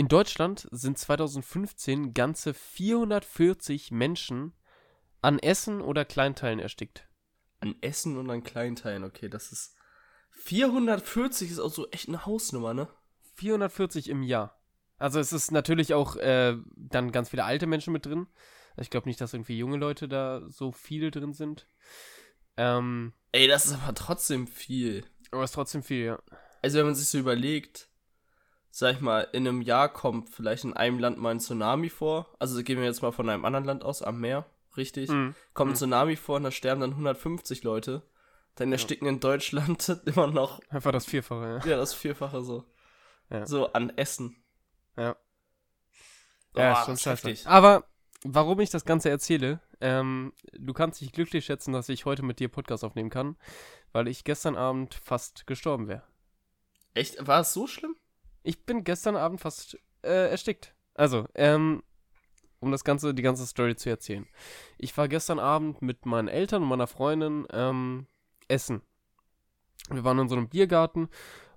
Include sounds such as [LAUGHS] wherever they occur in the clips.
In Deutschland sind 2015 ganze 440 Menschen an Essen oder Kleinteilen erstickt. An Essen und an Kleinteilen, okay, das ist. 440 ist auch so echt eine Hausnummer, ne? 440 im Jahr. Also es ist natürlich auch äh, dann ganz viele alte Menschen mit drin. Ich glaube nicht, dass irgendwie junge Leute da so viele drin sind. Ähm, Ey, das ist aber trotzdem viel. aber es ist trotzdem viel, ja. Also, wenn man sich so überlegt, sag ich mal, in einem Jahr kommt vielleicht in einem Land mal ein Tsunami vor. Also, gehen wir jetzt mal von einem anderen Land aus, am Meer, richtig? Mhm. Kommt ein Mhm. Tsunami vor und da sterben dann 150 Leute. Dann ersticken in Deutschland [LAUGHS] immer noch, Einfach das Vierfache, ja. ja, das Vierfache so. Ja. So an Essen. Ja. Ja, ist schon scheiße. Aber warum ich das Ganze erzähle, ähm, du kannst dich glücklich schätzen, dass ich heute mit dir Podcast aufnehmen kann, weil ich gestern Abend fast gestorben wäre. Echt? War es so schlimm? Ich bin gestern Abend fast äh, erstickt. Also, ähm, um das Ganze, die ganze Story zu erzählen. Ich war gestern Abend mit meinen Eltern und meiner Freundin ähm, essen. Wir waren in so einem Biergarten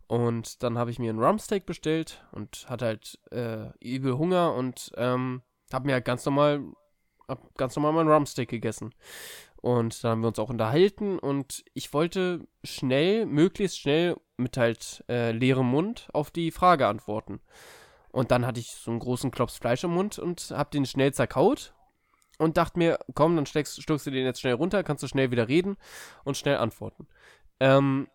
und dann habe ich mir einen Rumsteak bestellt und hatte halt äh, übel Hunger und ähm, habe mir halt ganz normal, hab ganz normal meinen Rumsteak gegessen. Und da haben wir uns auch unterhalten und ich wollte schnell, möglichst schnell mit halt äh, leerem Mund auf die Frage antworten. Und dann hatte ich so einen großen Klops Fleisch im Mund und hab den schnell zerkaut und dachte mir, komm, dann steckst, schluckst du den jetzt schnell runter, kannst du schnell wieder reden und schnell antworten. Ähm,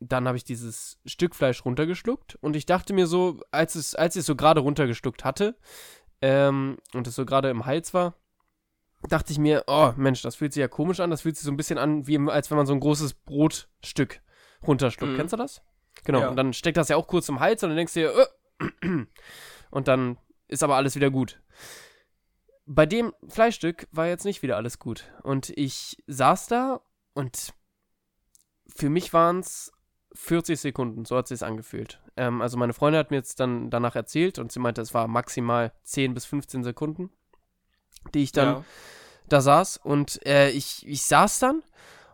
dann habe ich dieses Stück Fleisch runtergeschluckt und ich dachte mir so, als es, als ich es so gerade runtergeschluckt hatte ähm, und es so gerade im Hals war, dachte ich mir, oh Mensch, das fühlt sich ja komisch an, das fühlt sich so ein bisschen an, wie als wenn man so ein großes Brotstück runterschluckt. Mhm. Kennst du das? Genau, Ja. und dann steckt das ja auch kurz im Hals und dann denkst du dir, äh, [CLEARS THROAT] und dann ist aber alles wieder gut. Bei dem Fleischstück war jetzt nicht wieder alles gut. Und ich saß da und für mich waren es 40 Sekunden, so hat es sich angefühlt. Ähm, also meine Freundin hat mir jetzt dann danach erzählt und sie meinte, es war maximal 10 bis 15 Sekunden, die ich dann ja. da saß und äh, ich, ich saß dann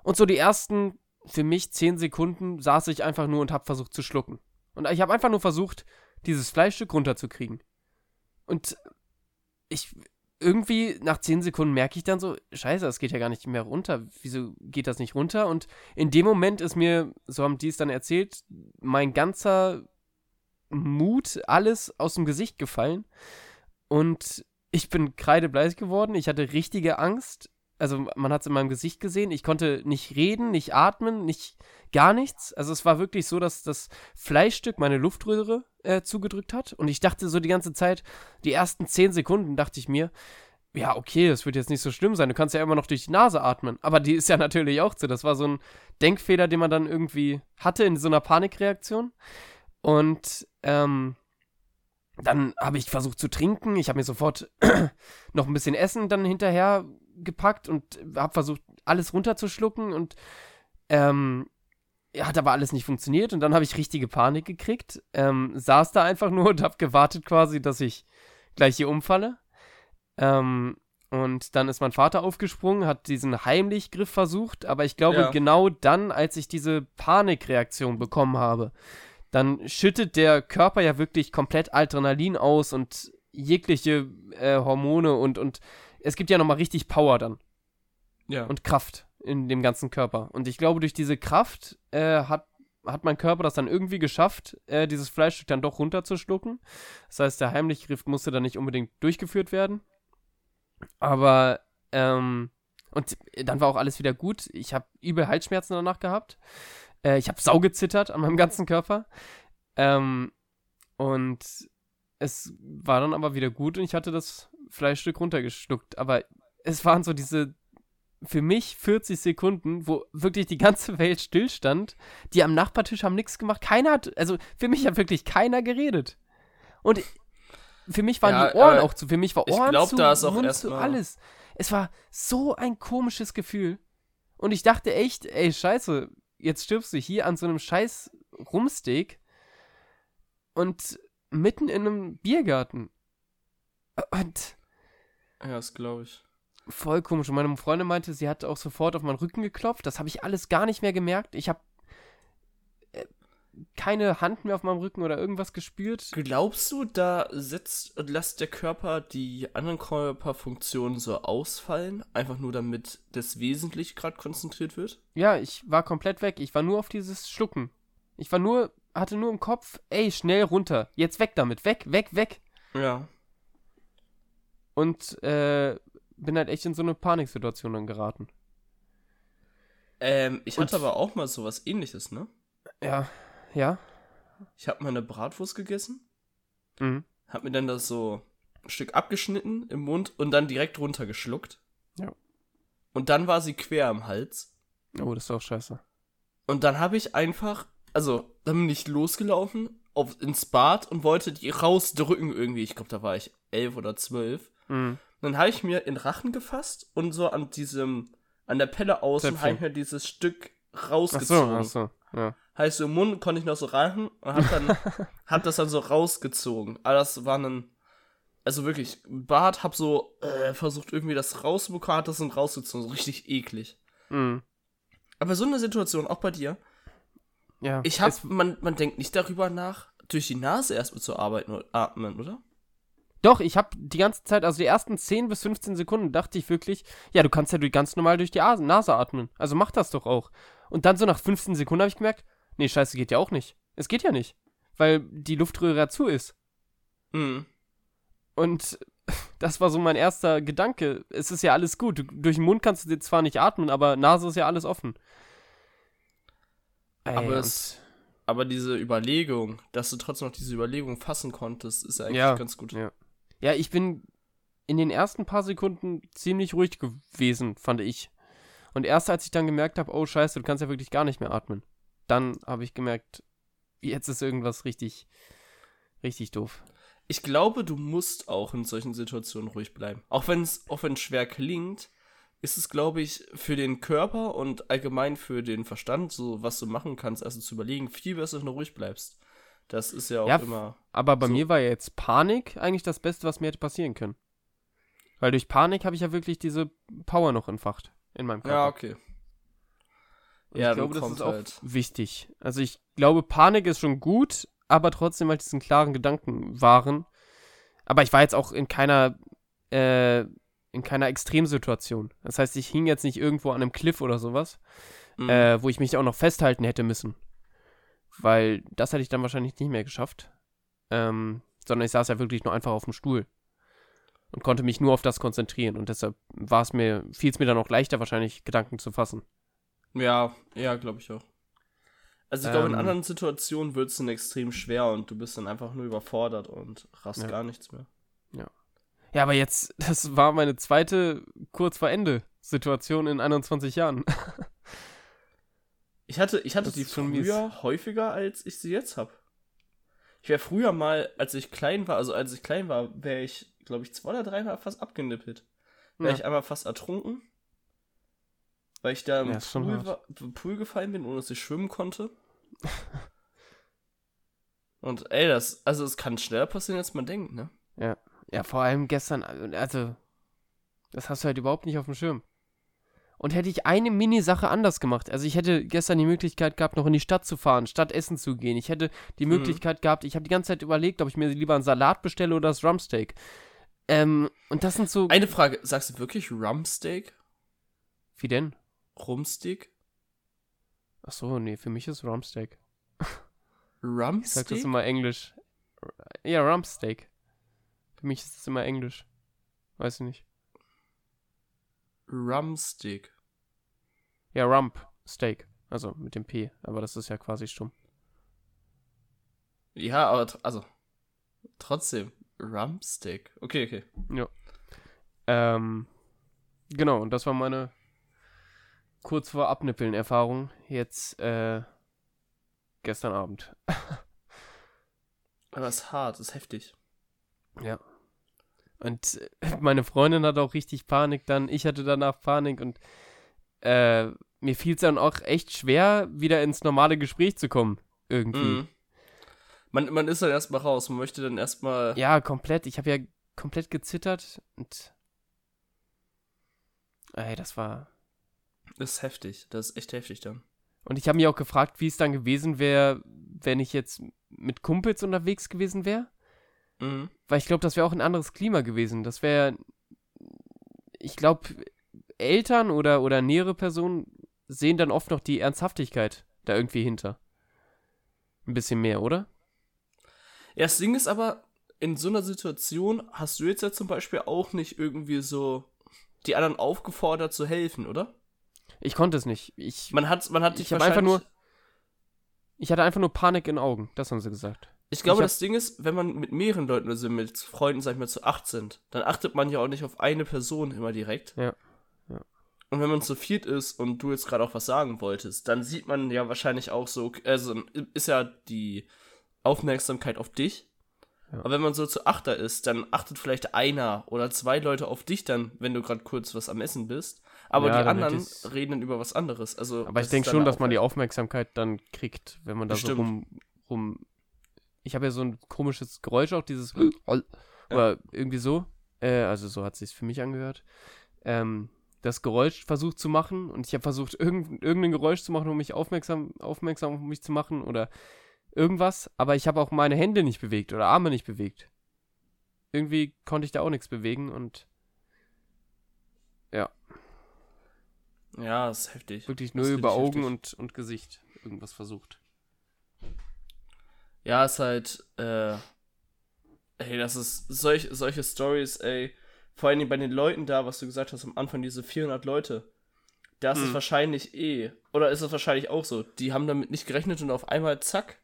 und so die ersten für mich 10 Sekunden saß ich einfach nur und habe versucht zu schlucken. Und ich habe einfach nur versucht, dieses Fleischstück runterzukriegen. Und ich irgendwie nach 10 Sekunden merke ich dann so, scheiße, das geht ja gar nicht mehr runter. Wieso geht das nicht runter? Und in dem Moment ist mir, so haben die es dann erzählt, mein ganzer Mut, alles aus dem Gesicht gefallen. Und ich bin kreidebleich geworden. Ich hatte richtige Angst. Also man hat es in meinem Gesicht gesehen. Ich konnte nicht reden, nicht atmen, nicht gar nichts. Also es war wirklich so, dass das Fleischstück meine Luftröhre äh, zugedrückt hat. Und ich dachte so die ganze Zeit, die ersten zehn Sekunden dachte ich mir, ja, okay, das wird jetzt nicht so schlimm sein. Du kannst ja immer noch durch die Nase atmen. Aber die ist ja [LAUGHS] natürlich auch so. Das war so ein Denkfehler, den man dann irgendwie hatte in so einer Panikreaktion. Und ähm, dann habe ich versucht zu trinken. Ich habe mir sofort [CLEARS THROAT] noch ein bisschen Essen dann hinterher gepackt und habe versucht, alles runterzuschlucken und ähm, hat aber alles nicht funktioniert und dann habe ich richtige Panik gekriegt. Ähm, saß da einfach nur [LAUGHS] und habe gewartet quasi, dass ich gleich hier umfalle. Ähm, und dann ist mein Vater aufgesprungen, hat diesen Heimlichgriff versucht, aber ich glaube, Ja. genau dann, als ich diese Panikreaktion bekommen habe, dann schüttet der Körper ja wirklich komplett Adrenalin aus und jegliche äh, Hormone und, und es gibt ja nochmal richtig Power dann Ja. und Kraft in dem ganzen Körper. Und ich glaube, durch diese Kraft äh, hat, hat mein Körper das dann irgendwie geschafft, äh, dieses Fleischstück dann doch runterzuschlucken. Das heißt, der Heimlichgriff musste dann nicht unbedingt durchgeführt werden. Aber, ähm, und dann war auch alles wieder gut. Ich habe übel Halsschmerzen danach gehabt. Äh, ich habe sau gezittert an meinem ganzen Körper. Ähm, und es war dann aber wieder gut und ich hatte das Fleischstück runtergeschluckt. Aber es waren so diese für mich 40 Sekunden, wo wirklich die ganze Welt stillstand. Die am Nachbartisch haben nichts gemacht. Keiner hat, also für mich hat wirklich keiner geredet. Und für mich waren Ja, die Ohren auch zu. Für mich war ich Ohren glaub, zu, da ist auch Mund zu, alles. Es war so ein komisches Gefühl. Und ich dachte echt, ey, scheiße, jetzt stirbst du hier an so einem scheiß Rumsteak und mitten in einem Biergarten. Und ja, das glaube ich. voll komisch. Und meine Freundin meinte, sie hat auch sofort auf meinen Rücken geklopft. Das habe ich alles gar nicht mehr gemerkt. Ich habe keine Hand mehr auf meinem Rücken oder irgendwas gespürt. Glaubst du, da setzt und lässt der Körper die anderen Körperfunktionen so ausfallen, einfach nur damit das Wesentliche gerade konzentriert wird? Ja, ich war komplett weg. Ich war nur auf dieses Schlucken. Ich war nur, hatte nur im Kopf, ey, schnell runter. Jetzt weg damit. Weg, weg, weg. Ja. Und äh, bin halt echt in so eine Paniksituation dann geraten. Ähm, ich Und- hatte aber auch mal sowas ähnliches, ne? Ja, ja. Ich habe mal eine Bratwurst gegessen, Mhm. hab mir dann das so ein Stück abgeschnitten im Mund und dann direkt runtergeschluckt. Ja. Und dann war sie quer im Hals. Oh, das ist auch scheiße. Und dann habe ich einfach, also, dann bin ich losgelaufen auf, ins Bad und wollte die rausdrücken irgendwie. Ich glaube, da war ich elf oder zwölf. Mhm. Dann habe ich mir in Rachen gefasst und so an diesem, an der Pelle außen habe ich mir dieses Stück Ach so, rausgezogen. ach so, ja. Heißt, so im Mund konnte ich noch so rein und hab dann, [LAUGHS] hab das dann so rausgezogen. Aber das war dann, also wirklich, Bart hab so äh, versucht irgendwie das rauszubekommen, hat das dann rausgezogen, so richtig eklig. Mhm. Aber so eine Situation, auch bei dir, Ja. ich hab, man, man denkt nicht darüber nach, durch die Nase erstmal zu arbeiten oder atmen, oder? Doch, ich habe die ganze Zeit, also die ersten 10 bis 15 Sekunden dachte ich wirklich, ja, du kannst ja ganz normal durch die As- Nase atmen. Also mach das doch auch. Und dann so nach 15 Sekunden habe ich gemerkt, nee, scheiße, geht ja auch nicht. Es geht ja nicht. Weil die Luftröhre ja zu ist. Mhm. Und [LAUGHS] das war so mein erster Gedanke. Es ist ja alles gut. Du, durch den Mund kannst du dir zwar nicht atmen, aber Nase ist ja alles offen. Ey, Aber es, aber diese Überlegung, dass du trotzdem noch diese Überlegung fassen konntest, ist ja eigentlich Ja, ganz gut. ja. Ja, ich bin in den ersten paar Sekunden ziemlich ruhig gewesen, fand ich. Und erst als ich dann gemerkt habe, oh scheiße, du kannst ja wirklich gar nicht mehr atmen, dann habe ich gemerkt, jetzt ist irgendwas richtig, richtig doof. Ich glaube, du musst auch in solchen Situationen ruhig bleiben. Auch wenn es auch schwer klingt, ist es, glaube ich, für den Körper und allgemein für den Verstand, so was du machen kannst, also zu überlegen, viel besser, wenn du ruhig bleibst. Das ist ja auch Ja, immer. Aber bei So. mir war ja jetzt Panik eigentlich das Beste, was mir hätte passieren können. Weil durch Panik habe ich ja wirklich diese Power noch entfacht in meinem Körper. Ja, okay. Und Ja, ich glaube, das ist auch halt- wichtig. Also ich glaube, Panik ist schon gut, aber trotzdem halt diesen klaren Gedanken wahren. Aber ich war jetzt auch in keiner, äh, in keiner Extremsituation. Das heißt, ich hing jetzt nicht irgendwo an einem Cliff oder sowas, Mhm. äh, wo ich mich auch noch festhalten hätte müssen. Weil das hätte ich dann wahrscheinlich nicht mehr geschafft. Ähm, sondern ich saß ja wirklich nur einfach auf dem Stuhl. Und konnte mich nur auf das konzentrieren. Und deshalb war es mir, fiel es mir dann auch leichter, wahrscheinlich Gedanken zu fassen. Ja, ja, glaube ich auch. Also ich glaube, in Ähm. anderen Situationen wird es dann extrem schwer und du bist dann einfach nur überfordert und rast Ja. gar nichts mehr. Ja, aber jetzt, [LAUGHS] das war meine zweite kurz vor Ende Situation in 21 Jahren. [LAUGHS] Ich hatte, ich hatte die früher häufiger, als ich sie jetzt habe. Ich wäre früher mal, als ich klein war, also als ich klein war, wäre ich, glaube ich, zwei oder dreimal fast abgenippelt. Wäre Ja. ich einmal fast ertrunken, weil ich da im Ja, Pool, war, Pool gefallen bin, ohne dass ich schwimmen konnte. [LAUGHS] Und ey, das, also es kann schneller passieren, als man denkt, ne? Ja, vor allem gestern, also, das hast du halt überhaupt nicht auf dem Schirm. Und hätte ich eine Mini-Sache anders gemacht, also ich hätte gestern die Möglichkeit gehabt, noch in die Stadt zu fahren, statt essen zu gehen. Ich hätte die Mhm. Möglichkeit gehabt, ich habe die ganze Zeit überlegt, ob ich mir lieber einen Salat bestelle oder das Rumsteak. Ähm, und das sind so. Eine Frage, sagst du wirklich Rumsteak? Wie denn? Rumsteak? Ach so, nee, für mich ist Rumsteak. Ich sag das Rumsteak? immer Englisch. Ja, Rumpsteak. Für mich ist das immer Englisch. Weiß ich nicht. Rumsteak. Ja, Rump Steak. Also mit dem P. Aber das ist ja quasi stumm. Ja, aber also trotzdem Rumsteak. Okay, okay. Ähm, genau, und das war meine kurz vor Abnippeln Erfahrung. Jetzt, äh, gestern Abend. [LAUGHS] Aber es ist hart, es ist heftig. Ja. Und äh, [LAUGHS] meine Freundin hatte auch richtig Panik dann. Ich hatte danach Panik und äh, mir fiel es dann auch echt schwer, wieder ins normale Gespräch zu kommen. Irgendwie. Mhm. Man, man ist dann erstmal raus, man möchte dann erstmal. Ja, komplett. Ich habe ja komplett gezittert und. Ey, das war. Das ist heftig, das ist echt heftig dann. Und ich habe mich auch gefragt, wie es dann gewesen wäre, wenn ich jetzt mit Kumpels unterwegs gewesen wäre. Mhm. Weil ich glaube, das wäre auch ein anderes Klima gewesen. Das wäre, ich glaube, Eltern oder, oder nähere Personen sehen dann oft noch die Ernsthaftigkeit da irgendwie hinter. Ein bisschen mehr, oder? Ja, das Ding ist aber, in so einer Situation hast du jetzt ja zum Beispiel auch nicht irgendwie so die anderen aufgefordert zu helfen, oder? Ich konnte es nicht. Ich, Man hat, man hat dich Ich hab einfach wahrscheinlich- nur- ich hatte einfach nur Panik in Augen. Das haben sie gesagt. Ich glaube, Ich das Ding ist, wenn man mit mehreren Leuten, also mit Freunden, sag ich mal, zu acht sind, dann achtet man ja auch nicht auf eine Person immer direkt. Ja. Ja. Und wenn man zu viert ist und du jetzt gerade auch was sagen wolltest, dann sieht man ja wahrscheinlich auch so, also ist ja die Aufmerksamkeit auf dich. Ja. Aber wenn man so zu achter ist, dann achtet vielleicht einer oder zwei Leute auf dich dann, wenn du gerade kurz was am Essen bist. Aber Ja, die anderen ist- reden dann über was anderes. Also, Aber ich denke schon, dass man die Aufmerk- Aufmerksamkeit dann kriegt, wenn man da Bestimmt. so rum, rum. Ich habe ja so ein komisches Geräusch auch, dieses [CLEARS THROAT] oder irgendwie so. Äh, also so hat sich für mich angehört. Ähm, das Geräusch versucht zu machen und ich habe versucht, [LAUGHS] irgend, irgendein Geräusch zu machen, um mich aufmerksam, aufmerksam auf mich zu machen oder irgendwas, aber ich habe auch meine Hände nicht bewegt oder Arme nicht bewegt. Irgendwie konnte ich da auch nichts bewegen und Ja, das ist heftig. wirklich nur über Augen und, und Gesicht irgendwas versucht. Ja, ist halt, äh, ey, das ist, solch, solche Stories, ey, vor allem bei den Leuten da, was du gesagt hast am Anfang, diese 400 Leute, das ist Hm. wahrscheinlich eh, oder ist es wahrscheinlich auch so, die haben damit nicht gerechnet und auf einmal, zack,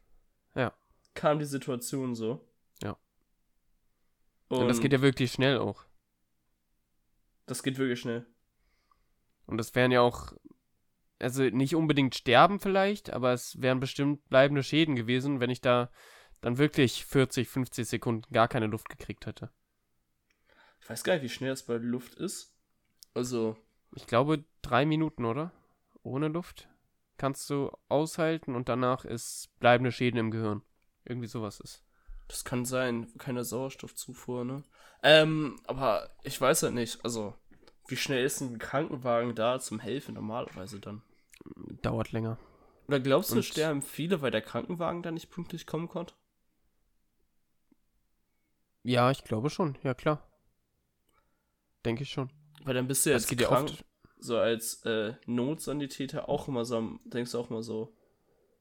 Ja. kam die Situation so. Ja. Und, Und das geht ja wirklich schnell auch. das geht wirklich schnell. Und das wären ja auch, also nicht unbedingt sterben vielleicht, aber es wären bestimmt bleibende Schäden gewesen, wenn ich da dann wirklich 40, 50 Sekunden gar keine Luft gekriegt hätte. Ich weiß gar nicht, wie schnell das bei Luft ist. Also, Ich glaube, drei Minuten, oder? Ohne Luft kannst du aushalten und danach ist bleibende Schäden im Gehirn. Irgendwie sowas ist. Das kann sein, keine Sauerstoffzufuhr, ne? Ähm, aber ich weiß halt nicht, also, wie schnell ist ein Krankenwagen da zum Helfen normalerweise dann? Dauert länger. Oder glaubst du, Und- sterben viele, weil der Krankenwagen da nicht pünktlich kommen konnte? Ja, ich glaube schon. Ja, klar. Denke ich schon. Weil dann bist du Das jetzt ja krank, oft. so als äh, Notsanitäter auch immer so, am- denkst du auch immer so,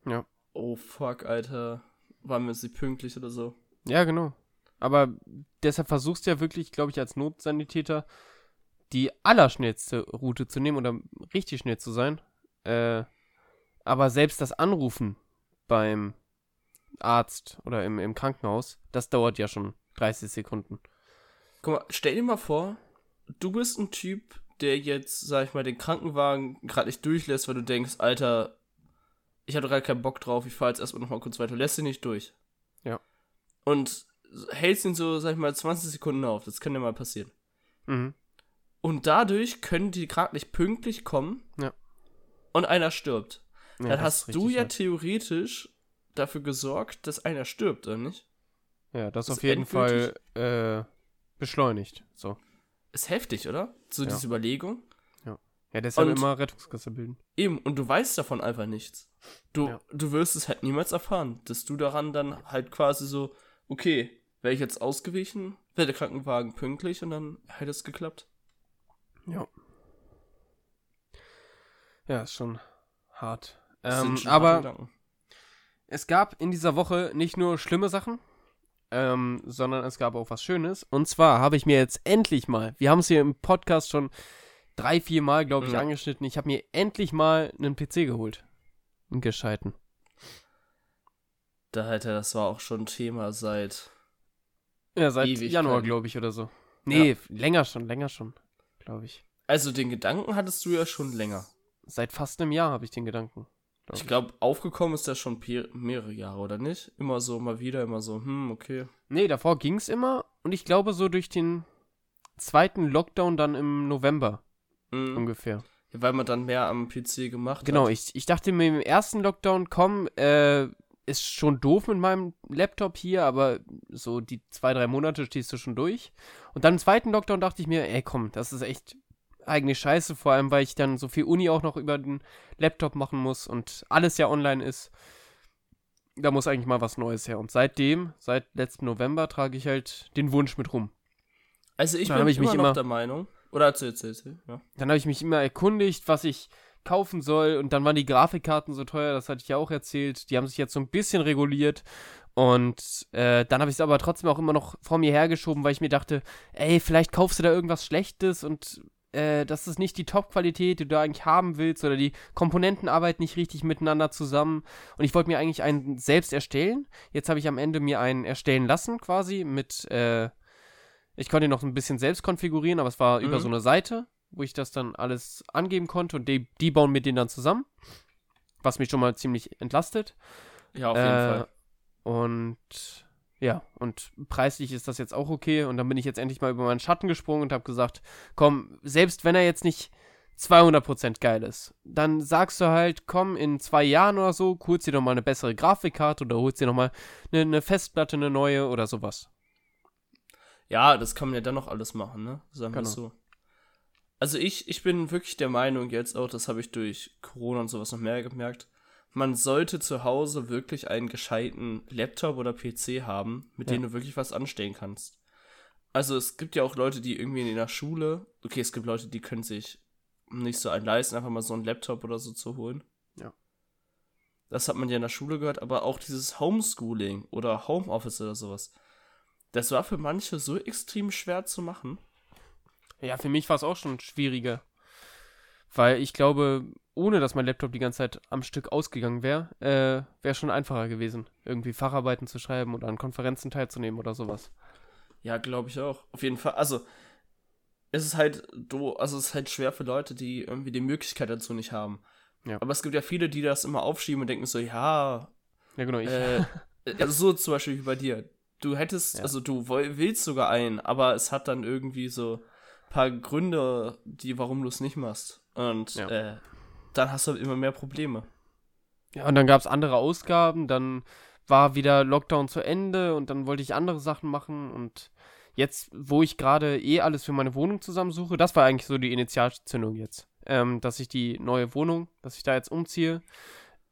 Ja. oh fuck, Alter, waren wir nicht pünktlich oder so? Ja, genau. Aber deshalb versuchst du ja wirklich, glaube ich, als Notsanitäter die allerschnellste Route zu nehmen oder richtig schnell zu sein. Äh, aber selbst das Anrufen beim Arzt oder im, im Krankenhaus, das dauert ja schon 30 Sekunden. Guck mal, stell dir mal vor, du bist ein Typ, der jetzt, sag ich mal, den Krankenwagen gerade nicht durchlässt, weil du denkst, Alter, ich hatte gerade keinen Bock drauf, ich fahr jetzt erstmal nochmal kurz weiter, lässt ihn nicht durch. Ja. Und hältst ihn so, sag ich mal, 20 Sekunden auf, das kann ja mal passieren. Mhm. Und dadurch können die gerade nicht pünktlich kommen. Ja. Und einer stirbt. Ja, Dann hast du ja hart. theoretisch dafür gesorgt, dass einer stirbt, oder nicht? Ja, das, das auf jeden endgültig- Fall äh, beschleunigt. So. Ist heftig, oder? So Ja. diese Überlegung. Ja, deshalb Und- immer Rettungskasse bilden. Eben, und du weißt davon einfach nichts. Du, Ja. du wirst es halt niemals erfahren, dass du daran dann halt quasi so, okay, wäre ich jetzt ausgewichen, wäre der Krankenwagen pünktlich und dann hätte es geklappt. Ja. Ja, ist schon hart. Ähm, schon aber es gab in dieser Woche nicht nur schlimme Sachen, ähm, sondern es gab auch was Schönes. Und zwar habe ich mir jetzt endlich mal, wir haben es hier im Podcast schon drei, vier Mal, glaube ich, Ja. angeschnitten, ich habe mir endlich mal einen PC geholt. Einen gescheiten. Da Alter, das war auch schon Thema seit. Ja, seit Ewigkeiten. Januar, glaube ich, oder so. Nee, länger schon, länger schon, glaube ich. Also den Gedanken hattest du ja schon länger. Seit fast einem Jahr habe ich den Gedanken. glaub Ich glaube, aufgekommen ist das schon mehrere Jahre, oder nicht? Immer so, mal wieder, immer so, hm, okay. Nee, davor ging es immer und ich glaube so durch den zweiten Lockdown dann im November Mhm. ungefähr. Weil man dann mehr am PC gemacht Genau, hat. ich, ich dachte mir im ersten Lockdown, komm, äh, ist schon doof mit meinem Laptop hier, aber so die zwei, drei Monate stehst du schon durch. Und dann im zweiten Lockdown dachte ich mir, ey komm, das ist echt eigentlich scheiße, vor allem weil ich dann so viel Uni auch noch über den Laptop machen muss und alles ja online ist. Da muss eigentlich mal was Neues her. Und seitdem, seit letztem November, trage ich halt den Wunsch mit rum. Also ich Dann bin ich immer mich noch immer- der Meinung. Oder erzähl, erzähl, erzähl. Ja. Dann habe ich mich immer erkundigt, was ich kaufen soll. Und dann waren die Grafikkarten so teuer, das hatte ich ja auch erzählt. Die haben sich jetzt so ein bisschen reguliert. Und äh, dann habe ich es aber trotzdem auch immer noch vor mir hergeschoben, weil ich mir dachte, ey, vielleicht kaufst du da irgendwas Schlechtes und äh, das ist nicht die Top-Qualität, die du eigentlich haben willst, oder die Komponenten arbeiten nicht richtig miteinander zusammen. Und ich wollte mir eigentlich einen selbst erstellen. Jetzt habe ich am Ende mir einen erstellen lassen, quasi, mit, äh, ich konnte ihn noch ein bisschen selbst konfigurieren, aber es war über Mhm. so eine Seite, wo ich das dann alles angeben konnte und die, die bauen mir den dann zusammen. Was mich schon mal ziemlich entlastet. ja, auf jeden Äh, Fall. Und ja, und preislich ist das jetzt auch okay. Und dann bin ich jetzt endlich mal über meinen Schatten gesprungen und habe gesagt, komm, selbst wenn er jetzt nicht 200% geil ist, dann sagst du halt, komm, in zwei Jahren oder so, holst dir doch mal eine bessere Grafikkarte oder holst dir noch mal eine, eine Festplatte, eine neue oder sowas. Ja, das kann man ja dann noch alles machen, ne? Sagen wir Genau. so. Also ich, ich bin wirklich der Meinung jetzt auch, das habe ich durch Corona und sowas noch mehr gemerkt, man sollte zu Hause wirklich einen gescheiten Laptop oder PC haben, mit Ja. dem du wirklich was anstellen kannst. Also es gibt ja auch Leute, die irgendwie in der Schule, okay, es gibt Leute, die können sich nicht so einen leisten, einfach mal so einen Laptop oder so zu holen. Ja. Das hat man ja in der Schule gehört, aber auch dieses Homeschooling oder Homeoffice oder sowas. Das war für manche so extrem schwer zu machen. Ja, für mich war es auch schon schwieriger. Weil ich glaube, ohne dass mein Laptop die ganze Zeit am Stück ausgegangen wäre, äh, wäre schon einfacher gewesen, irgendwie Facharbeiten zu schreiben oder an Konferenzen teilzunehmen oder sowas. Ja, glaube ich auch. Auf jeden Fall. Also, es ist halt do, also es ist halt schwer für Leute, die irgendwie die Möglichkeit dazu nicht haben. Ja. Aber es gibt ja viele, die das immer aufschieben und denken so, ja, Ja, genau, ich. äh, [LAUGHS] also so zum Beispiel wie bei dir. Du hättest, Ja. also du willst sogar einen, aber es hat dann irgendwie so ein paar Gründe, die, warum du es nicht machst. Und Ja. äh, dann hast du halt immer mehr Probleme. Ja, und dann gab es andere Ausgaben, dann war wieder Lockdown zu Ende und dann wollte ich andere Sachen machen und jetzt, wo ich gerade eh alles für meine Wohnung zusammensuche, das war eigentlich so die Initialzündung jetzt, ähm, dass ich die neue Wohnung, dass ich da jetzt umziehe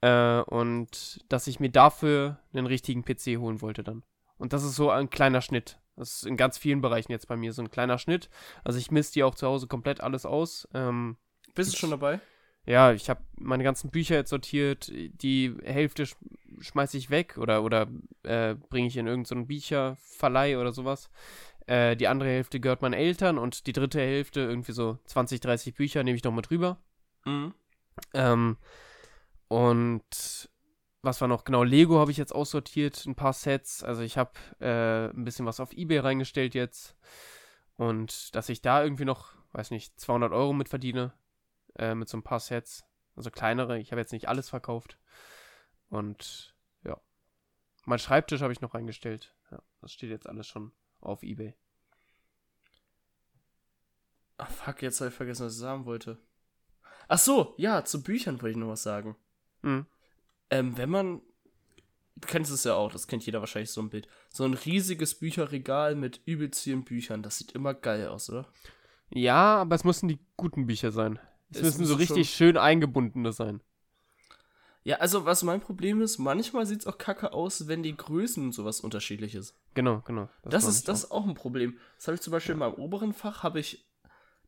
äh, und dass ich mir dafür einen richtigen PC holen wollte dann. Und das ist so ein kleiner Schnitt. Das ist in ganz vielen Bereichen jetzt bei mir so ein kleiner Schnitt. Also ich misst die auch zu Hause komplett alles aus. Ähm, Bist du schon dabei? Ja, ich habe meine ganzen Bücher jetzt sortiert. Die Hälfte sch schmeiße ich weg oder, oder äh, bringe ich in irgendeinen Bücherverleih oder sowas. Äh, die andere Hälfte gehört meinen Eltern und die dritte Hälfte, irgendwie so 20, 30 Bücher, nehme ich noch mit rüber. Mhm. Ähm, und was war noch? Genau, Lego habe ich jetzt aussortiert, ein paar Sets. Also ich habe äh, ein bisschen was auf Ebay reingestellt jetzt. Und dass ich da irgendwie noch, weiß nicht, 200 Euro mit verdiene, äh, mit so ein paar Sets. Also kleinere, ich habe jetzt nicht alles verkauft. Und ja. Mein Schreibtisch habe ich noch reingestellt. Ja, das steht jetzt alles schon auf Ebay. Ach fuck, jetzt habe ich vergessen, was ich sagen wollte. Ach so, ja, zu Büchern wollte ich noch was sagen. Hm. Ähm, wenn man, du kennst es ja auch, das kennt jeder wahrscheinlich so ein Bild. So ein riesiges Bücherregal mit übelst vielen Büchern, das sieht immer geil aus, oder? Ja, aber es müssen die guten Bücher sein. Es, Es müssen so richtig schön eingebundene sein. Ja, also was mein Problem ist, manchmal sieht es auch kacke aus, wenn die Größen und sowas unterschiedlich ist. Genau, genau. Das, meine ist, das ist auch ein Problem. Das habe ich zum Beispiel in meinem oberen Fach, habe ich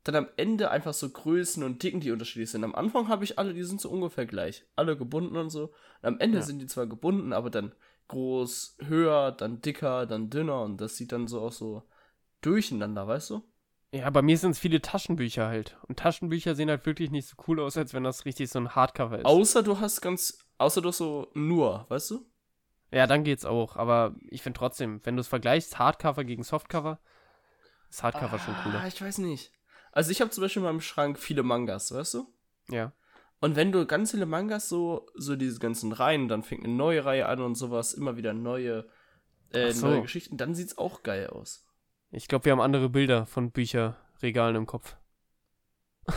dann am Ende einfach so Größen und Dicken, die unterschiedlich sind. Am Anfang habe ich alle, die sind so ungefähr gleich. Alle gebunden und so. Und am Ende Ja. sind die zwar gebunden, aber dann groß, höher, dann dicker, dann dünner und das sieht dann so auch so durcheinander, weißt du? Ja, bei mir sind es viele Taschenbücher halt. Und Taschenbücher sehen halt wirklich nicht so cool aus, als wenn das richtig so ein Hardcover ist. Außer du hast ganz, außer du hast so nur, weißt du? Ja, dann geht's auch. Aber ich finde trotzdem, wenn du es vergleichst, Hardcover gegen Softcover, ist Hardcover schon Ah, cooler. ich weiß nicht. Also ich habe zum Beispiel in meinem Schrank viele Mangas, weißt du? Ja. Und wenn du ganz viele Mangas so, so diese ganzen Reihen, dann fängt eine neue Reihe an und sowas, immer wieder neue, äh, so. neue Geschichten, dann sieht's auch geil aus. Ich glaube, wir haben andere Bilder von Bücherregalen im Kopf. [LAUGHS]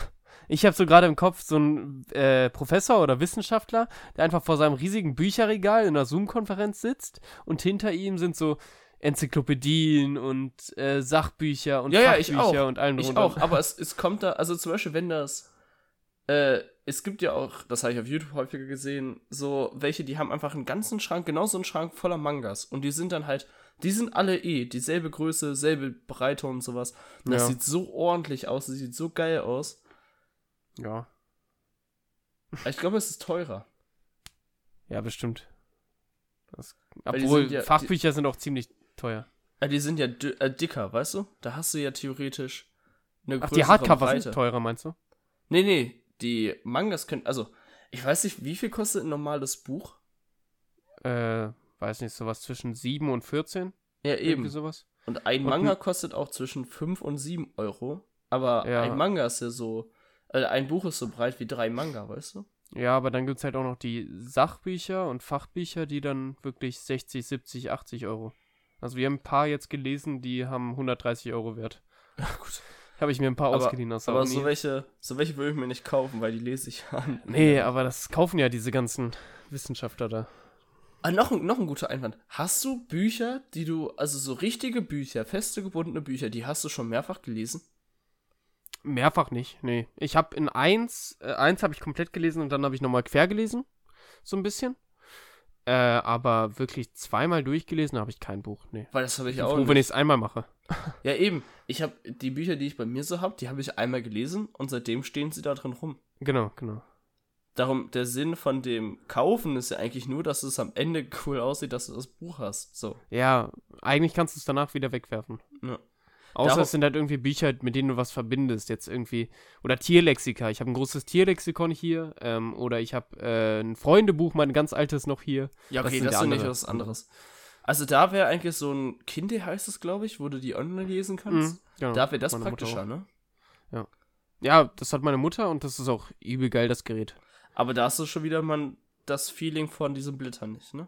Ich habe so gerade im Kopf so einen äh, Professor oder Wissenschaftler, der einfach vor seinem riesigen Bücherregal in einer Zoom-Konferenz sitzt und hinter ihm sind so Enzyklopädien und äh, Sachbücher und Ja, ja, ich Fachbücher auch. und allem Ich auch, aber es, es kommt da, also zum Beispiel, wenn das, äh, es gibt ja auch, das habe ich auf YouTube häufiger gesehen, so welche, die haben einfach einen ganzen Schrank, genauso einen Schrank voller Mangas. Und die sind dann halt, die sind alle eh dieselbe Größe, selbe Breite und sowas. Und das Ja. sieht so ordentlich aus, das sieht so geil aus. Ja, ich glaube, es ist teurer. ja, bestimmt. Das, die obwohl, sind ja- Fachbücher sind auch ziemlich teuer. Ja, die sind ja äh, dicker, weißt du? Da hast du ja theoretisch eine Ach, die Hardcover Breite. sind teurer, meinst du? Nee, nee, die Mangas können, also, ich weiß nicht, wie viel kostet ein normales Buch? Äh, weiß nicht, sowas zwischen 7 und 14? Ja, Irgendwie eben. sowas? Und ein Und Manga n- kostet auch zwischen 5 und 7 Euro. Aber Ja. ein Manga ist ja so, äh, ein Buch ist so breit wie drei Manga, weißt du? Ja, aber dann gibt es halt auch noch die Sachbücher und Fachbücher, die dann wirklich 60, 70, 80 Euro. Also wir haben ein paar jetzt gelesen, die haben 130 Euro wert. [LAUGHS] Ja, gut. [LAUGHS] Habe ich mir ein paar Aber- ausgeliehen aus der Aber so welche, so welche würde ich mir nicht kaufen, weil die lese ich an. Nee, aber das kaufen ja diese ganzen Wissenschaftler da. Ah, noch, ein, noch ein guter Einwand. Hast du Bücher, die du, also so richtige Bücher, feste gebundene Bücher, die hast du schon mehrfach gelesen? Mehrfach nicht, nee. Ich habe in eins, äh, eins habe ich komplett gelesen und dann habe ich nochmal quer gelesen. So ein bisschen. Äh, aber wirklich zweimal durchgelesen habe ich kein Buch, nee. Weil das habe ich Ich auch froh, wenn ich es einmal mache. [LAUGHS] Ja, eben. Ich habe die Bücher, die ich bei mir so habe, die habe ich einmal gelesen und seitdem stehen sie da drin rum. Genau, genau. Darum, der Sinn von dem Kaufen ist ja eigentlich nur, dass es am Ende cool aussieht, dass du das Buch hast. So. Ja, eigentlich kannst du es danach wieder wegwerfen. Ja. Außer Darum- es sind halt irgendwie Bücher, mit denen du was verbindest. Jetzt irgendwie. Oder Tierlexika. Ich habe ein großes Tierlexikon hier. Ähm, oder ich habe äh, ein Freundebuch, mein ganz altes noch hier. Ja, Das okay, das, ja ist nicht was anderes. Also da wäre eigentlich so ein Kinde heißt es, glaube ich, wo du die online lesen kannst. genau. Da wäre das praktischer, ne? Ja, das hat meine Mutter und das ist auch übel geil, das Gerät. Aber da hast du schon wieder mal das Feeling von diesem Blättern nicht, ne?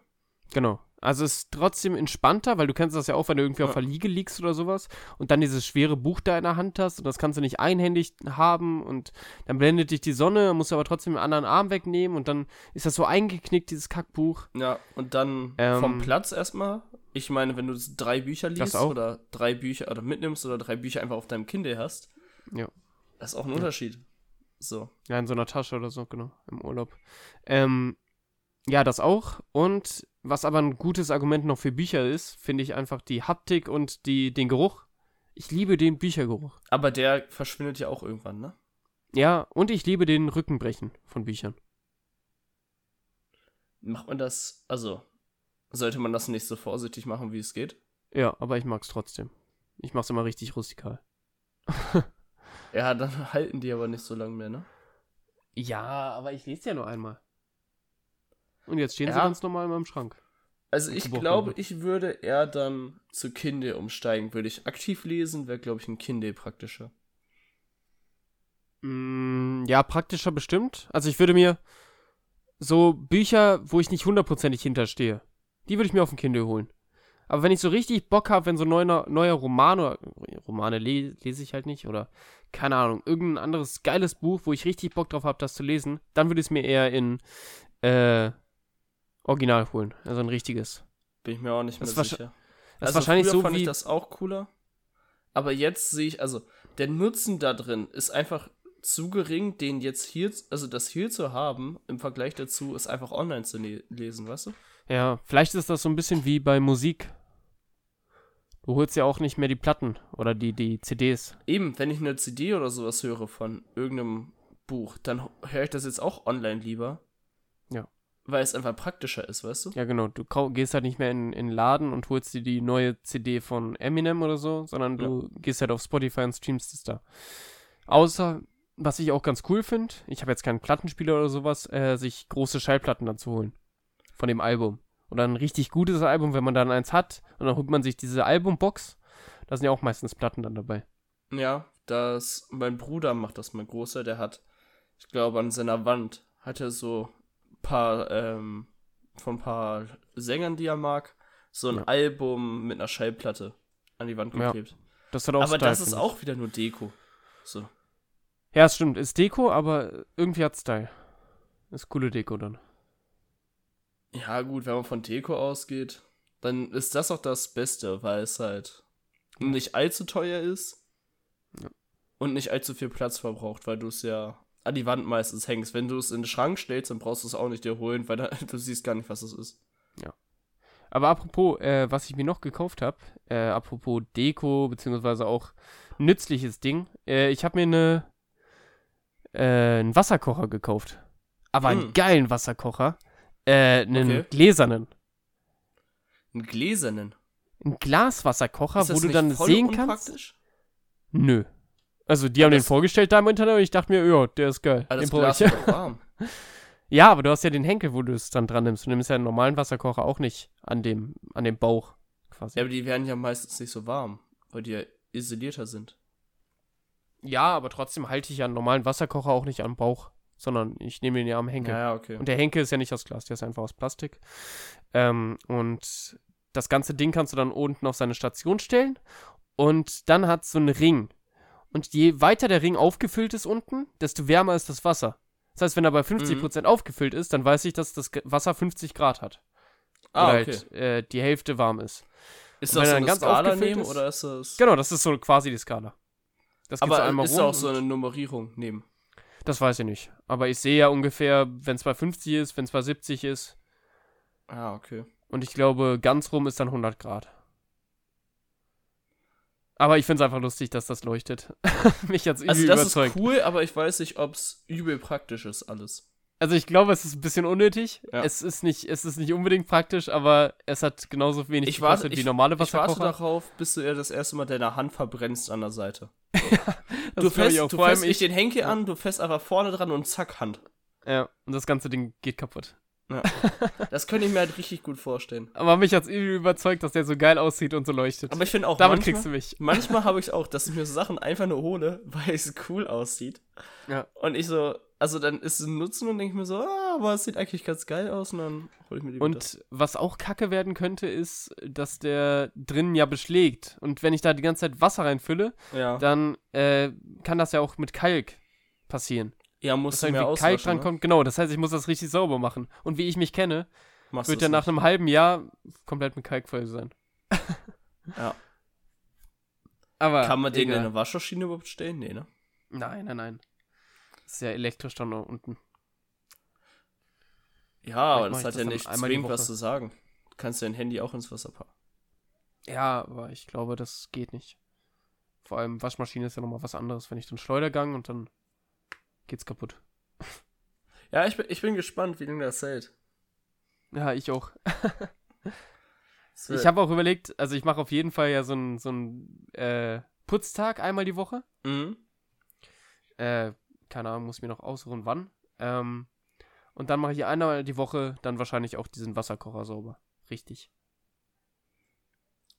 Genau. Also es ist trotzdem entspannter, weil du kennst das ja auch, wenn du irgendwie Ja. auf der Liege liegst oder sowas und dann dieses schwere Buch da in der Hand hast und das kannst du nicht einhändig haben und dann blendet dich die Sonne, musst du aber trotzdem den anderen Arm wegnehmen und dann ist das so eingeknickt, dieses Kackbuch. Ja, und dann Ähm, vom Platz erstmal. Ich meine, wenn du drei Bücher liest oder drei Bücher oder mitnimmst oder drei Bücher einfach auf deinem Kindle hast, Ja. das ist auch ein Unterschied. So. Ja, in so einer Tasche oder so, genau, im Urlaub. Ähm, ja, das auch. Und was aber ein gutes Argument noch für Bücher ist, finde ich einfach die Haptik und die, den Geruch. Ich liebe den Büchergeruch. Aber der verschwindet ja auch irgendwann, ne? Ja, und ich liebe den Rückenbrechen von Büchern. Macht man das, also, sollte man das nicht so vorsichtig machen, wie es geht? Ja, aber ich mag's trotzdem. Ich mach's immer richtig rustikal. [LAUGHS] Ja, dann [LAUGHS] halten die aber nicht so lange mehr, ne? Ja, aber ich lese ja nur einmal. Und jetzt stehen sie Ja. ganz normal in meinem Schrank. Also ich glaube, ich würde eher dann zu Kindle umsteigen. Würde ich aktiv lesen, wäre, glaube ich, ein Kindle praktischer. Mm, ja, praktischer bestimmt. Also ich würde mir so Bücher, wo ich nicht hundertprozentig hinterstehe, die würde ich mir auf dem Kindle holen. Aber wenn ich so richtig Bock habe, wenn so neuer, neuer Roman oder Romane le lese ich halt nicht oder keine Ahnung, irgendein anderes geiles Buch, wo ich richtig Bock drauf habe, das zu lesen, dann würde ich es mir eher in äh, Original holen. Also ein richtiges. Bin ich mir auch nicht mehr Das sicher. das ist wahrscheinlich so fand wie- ich das auch cooler. Aber jetzt sehe ich, also der Nutzen da drin ist einfach zu gering, den jetzt hier, also das hier zu haben, im Vergleich dazu, ist einfach online zu le lesen, weißt du? Ja, vielleicht ist das so ein bisschen wie bei Musik. Du holst ja auch nicht mehr die Platten oder die, die CDs. Eben, wenn ich eine CD oder sowas höre von irgendeinem Buch, dann höre ich das jetzt auch online lieber. Ja. Weil es einfach praktischer ist, weißt du? Ja, genau. Du gehst halt nicht mehr in in den Laden und holst dir die neue CD von Eminem oder so, sondern du gehst halt auf Spotify und streamst es da. Außer, was ich auch ganz cool finde, ich habe jetzt keinen Plattenspieler oder sowas, äh, sich große Schallplatten dann zu holen. Von dem Album. Oder ein richtig gutes Album, wenn man dann eins hat. Und dann holt man sich diese Albumbox. Da sind ja auch meistens Platten dann dabei. Ja, das, mein Bruder macht das, mein Großer, der hat, ich glaube, an seiner Wand hat er so ein paar, ähm, von ein paar Sängern, die er mag, so ein Ja. Album mit einer Schallplatte an die Wand Ja, geklebt. Das hat auch Aber Style, das ist auch wieder nur Deko. So. Ja, es stimmt. Ist Deko, aber irgendwie hat Style. Ist coole Deko dann. Ja, gut, wenn man von Deko ausgeht, dann ist das auch das Beste, weil es halt nicht allzu teuer ist Ja. und nicht allzu viel Platz verbraucht, weil du es ja an die Wand meistens hängst. Wenn du es in den Schrank stellst, dann brauchst du es auch nicht dir holen, weil da, [LAUGHS] du siehst gar nicht, was es ist. Aber apropos, äh, was ich mir noch gekauft habe, äh, apropos Deko, beziehungsweise auch nützliches Ding, äh, ich habe mir eine, äh, einen Wasserkocher gekauft. Aber einen Hm. geilen Wasserkocher. Äh, einen Okay. gläsernen. Einen gläsernen. Ein Glaswasserkocher, wo du dann sehen kannst. Nö. Also, die haben Aber den das- vorgestellt da im Internet und ich dachte mir, ja, der ist geil. Ah, Den das brauch Glas ich. [LAUGHS] warm. Ja, aber du hast ja den Henkel, wo du es dann dran nimmst. Du nimmst ja einen normalen Wasserkocher auch nicht an dem, an dem Bauch quasi. Ja, aber die werden ja meistens nicht so warm, weil die ja isolierter sind. Ja, aber trotzdem halte ich ja einen normalen Wasserkocher auch nicht am Bauch, sondern ich nehme ihn ja am Henkel. Ja, okay. Und der Henkel ist ja nicht aus Glas, der ist einfach aus Plastik. Ähm, und das ganze Ding kannst du dann unten auf seine Station stellen und dann hat es so einen Ring. Und je weiter der Ring aufgefüllt ist unten, desto wärmer ist das Wasser. Das heißt, wenn er bei 50% aufgefüllt ist, dann weiß ich, dass das Wasser 50 Grad hat. ah, oder okay. halt äh, die Hälfte warm ist. Ist das so eine ganz Skala nehmen ist- oder ist das... Genau, das ist so quasi die Skala. Das aber einmal ist da auch so eine Nummerierung nehmen? Das weiß ich nicht. Aber ich sehe ja ungefähr, wenn es bei 50 ist, wenn es bei 70 ist. Ah, okay. Und ich glaube, ganz rum ist dann 100 Grad. Aber ich finde es einfach lustig, dass das leuchtet. [LAUGHS] Mich hat's Also irgendwie das überzeugt. ist cool, aber ich weiß nicht, ob es übel praktisch ist alles. Also ich glaube, es ist ein bisschen unnötig. Ja. Es, ist nicht, es ist nicht unbedingt praktisch, aber es hat genauso wenig Ich warte, gekostet ich, wie normale ich warte Wasserkocher. darauf, bis du dir das erste Mal deine Hand verbrennst an der Seite. [LAUGHS] Du fährst, du fährst nicht ich. den Henkel ja. an, du fährst einfach vorne dran und zack, Hand. Ja, und das ganze Ding geht kaputt. Das könnte ich mir halt richtig gut vorstellen. [LAUGHS] Aber mich hat es irgendwie überzeugt, dass der so geil aussieht und so leuchtet. Aber ich finde auch Damit manchmal, kriegst du mich. manchmal [LAUGHS] habe ich auch, dass ich mir so Sachen einfach nur hole, weil es cool aussieht. Ja. Und ich so, also dann ist es ein Nutzen und denke mir so, ah, aber es sieht eigentlich ganz geil aus und dann hole ich mir die. Und was auch kacke werden könnte, ist, dass der drinnen ja beschlägt. Und wenn ich da die ganze Zeit Wasser reinfülle, ja, dann äh, kann das ja auch mit Kalk passieren. ja Dass musst da du mehr irgendwie Kalk auswaschen, ne? drankommt. Genau, das heißt, ich muss das richtig sauber machen. Und wie ich mich kenne, Machst wird der nach einem halben Jahr komplett mit Kalk voll sein. [LAUGHS] Ja. Aber Kann man den in eine Waschmaschine überhaupt stellen? Nee, ne? Nein, nein, nein. Ist ja elektrisch dann noch unten. Ja, aber das hat das ja nicht zwingend was zu sagen. Du kannst dein Handy auch ins Wasser packen. Ja, aber ich glaube, das geht nicht. Vor allem Waschmaschine ist ja nochmal was anderes, wenn ich dann Schleudergang und dann geht's kaputt. Ja, ich bin, ich bin gespannt, wie lange das hält. Ja, ich auch. Ich habe auch überlegt, also ich mache auf jeden Fall ja so einen so einen, äh, Putztag einmal die Woche. Mhm. Äh, keine Ahnung, muss mir noch ausruhen, wann. Ähm, und dann mache ich einmal die Woche dann wahrscheinlich auch diesen Wasserkocher sauber. Richtig.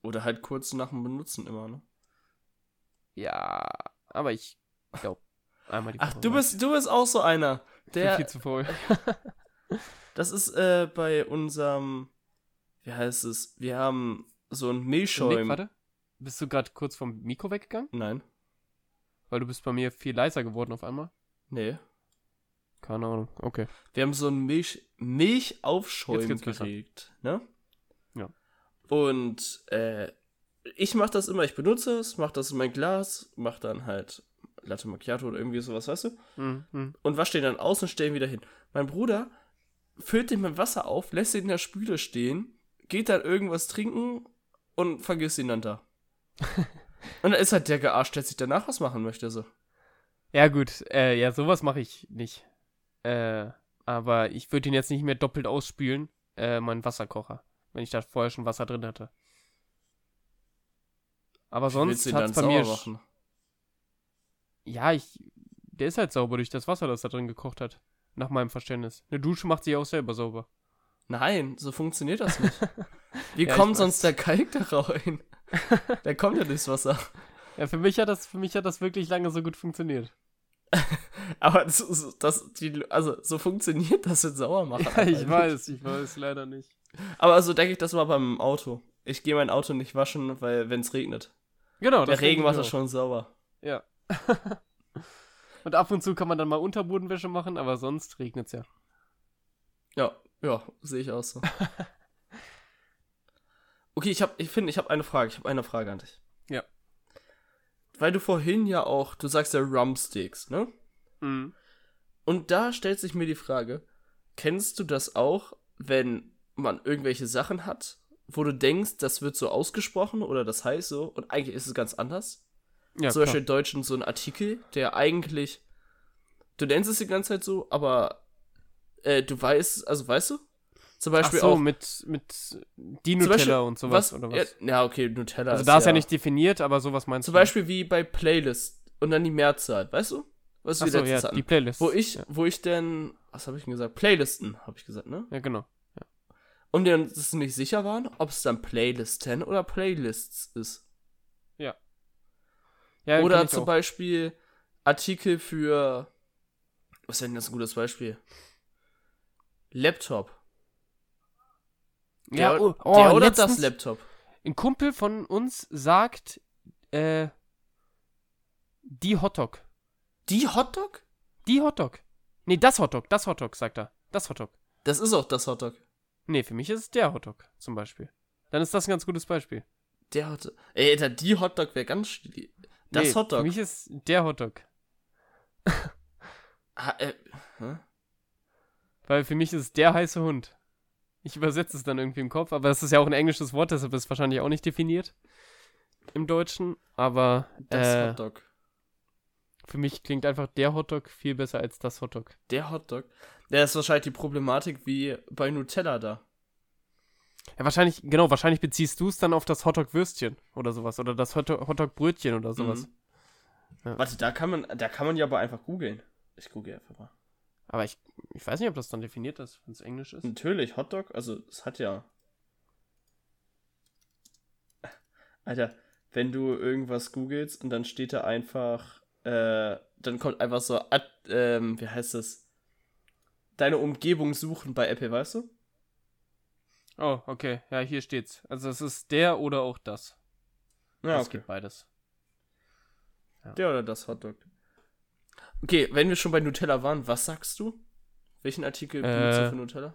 Oder halt kurz nach dem Benutzen immer, ne? Ja, aber ich glaube, einmal die Woche. Ach, du bist, du bist auch so einer. Ich bin Der, viel zu faul. [LAUGHS] das ist äh, bei unserem, wie heißt es? Wir haben so ein Milchschäum. warte. Bist du gerade kurz vom Mikro weggegangen? Nein, Weil du bist bei mir viel leiser geworden auf einmal. Nee. Keine Ahnung. Okay. Wir haben so ein Milch, Jetzt Milchaufschäumgerät, ne? Ja. Und äh, ich mache das immer, ich benutze es, mache das in mein Glas, mache dann halt Latte Macchiato oder irgendwie sowas, weißt du? Mhm. Und wasche den dann aus und stelle ihn wieder hin. Mein Bruder füllt den mit Wasser auf, lässt ihn in der Spüle stehen, geht dann irgendwas trinken und vergisst ihn dann da. [LAUGHS] und dann ist halt der gearscht, der sich danach was machen möchte, so. Ja, gut. Äh, ja, sowas mache ich nicht. Äh, aber ich würde ihn jetzt nicht mehr doppelt ausspülen, äh, meinen Wasserkocher, wenn ich da vorher schon Wasser drin hatte. Aber Wie sonst hat es bei mir. machen? Ja, ich. Der ist halt sauber durch das Wasser, das da drin gekocht hat. Nach meinem Verständnis. Eine Dusche macht sich auch selber sauber. Nein, so funktioniert das nicht. [LAUGHS] Wie Ja, kommt sonst der Kalk da rein? [LAUGHS] der kommt ja durchs Wasser. Ja, für mich hat das, für mich hat das wirklich lange so gut funktioniert. [LAUGHS] Aber das, das, das die, also so funktioniert das mit Sauermacher. Ja, ich einfach weiß, ich weiß leider nicht. Aber so denke ich das mal beim Auto. Ich gehe mein Auto nicht waschen, weil wenn es regnet. Genau, der Regen macht das schon sauber. Ja. [LAUGHS] Und ab und zu kann man dann mal Unterbodenwäsche machen, aber sonst regnet's ja. Ja, ja, sehe ich auch so. [LAUGHS] Okay, ich habe, ich finde, ich habe eine Frage. Ich habe eine Frage an dich. Ja. Weil du vorhin ja auch, du sagst ja Rumsticks, ne? Mhm. Und da stellt sich mir die Frage, kennst du das auch, wenn man irgendwelche Sachen hat, wo du denkst, das wird so ausgesprochen oder das heißt so und eigentlich ist es ganz anders? Ja, Zum Beispiel im Deutschen so ein Artikel, der eigentlich, du nennst es die ganze Zeit so, aber äh, du weißt, also weißt du? Zum Beispiel Ach so, auch, mit, mit Zum Di-Nutella Beispiel, und sowas, was, oder was? Ja, ja, okay, Nutella also da ist ja nicht definiert, aber sowas meinst Zum du? Beispiel wie bei Playlist und dann die Mehrzahl, weißt du? Was wir Ach so, letztens ja, hatten. die Playlist. Wo ich, Ja, wo ich denn, was habe ich denn gesagt? Playlisten, habe ich gesagt, ne? ja genau. Und wir uns nicht sicher waren, ob es dann Playlisten oder Playlists ist. Ja, kenn oder zum auch. Beispiel Artikel für, was ist denn das ein gutes Beispiel? Laptop. Ja, der, oh, oh, der oder letztens- das Laptop? Ein Kumpel von uns sagt, äh, die Hotdog. Die Hotdog? Die Hotdog. Nee, das Hotdog, das Hotdog, sagt er. Das Hotdog. Das ist auch das Hotdog. Nee, für mich ist es der Hotdog, zum Beispiel. Dann ist das ein ganz gutes Beispiel. Der Hotdog. Ey, Alter, die Hotdog wäre ganz. Das nee, Hotdog. Für mich ist der Hotdog. Ha, äh, hä? Weil für mich ist es der heiße Hund. Ich übersetze es dann irgendwie im Kopf, aber es ist ja auch ein englisches Wort, deshalb ist es wahrscheinlich auch nicht definiert im Deutschen. Aber Das äh, Hotdog. für mich klingt einfach der Hotdog viel besser als das Hotdog. Der Hotdog. Ja, ist wahrscheinlich die Problematik wie bei Nutella da. Ja, wahrscheinlich, genau, wahrscheinlich beziehst du es dann auf das Hotdog-Würstchen oder sowas. Oder das Hotdog- Hotdog-Brötchen oder sowas. Mhm. Ja. Warte, da kann man, da kann man ja aber einfach googeln. Ich google einfach mal. Aber ich, ich weiß nicht, ob das dann definiert ist, wenn es Englisch ist. Natürlich, Hotdog, also es hat ja. Alter, wenn du irgendwas googelst und dann steht da einfach, äh, dann kommt einfach so, ad, ähm, wie heißt das? Deine Umgebung suchen bei Apple, weißt du? Oh, okay. Ja, hier steht's. Also es ist der oder auch das. Ja, es gibt beides. Der oder das Hotdog. Okay, wenn wir schon bei Nutella waren, was sagst du? Welchen Artikel benutzt du Äh, für Nutella?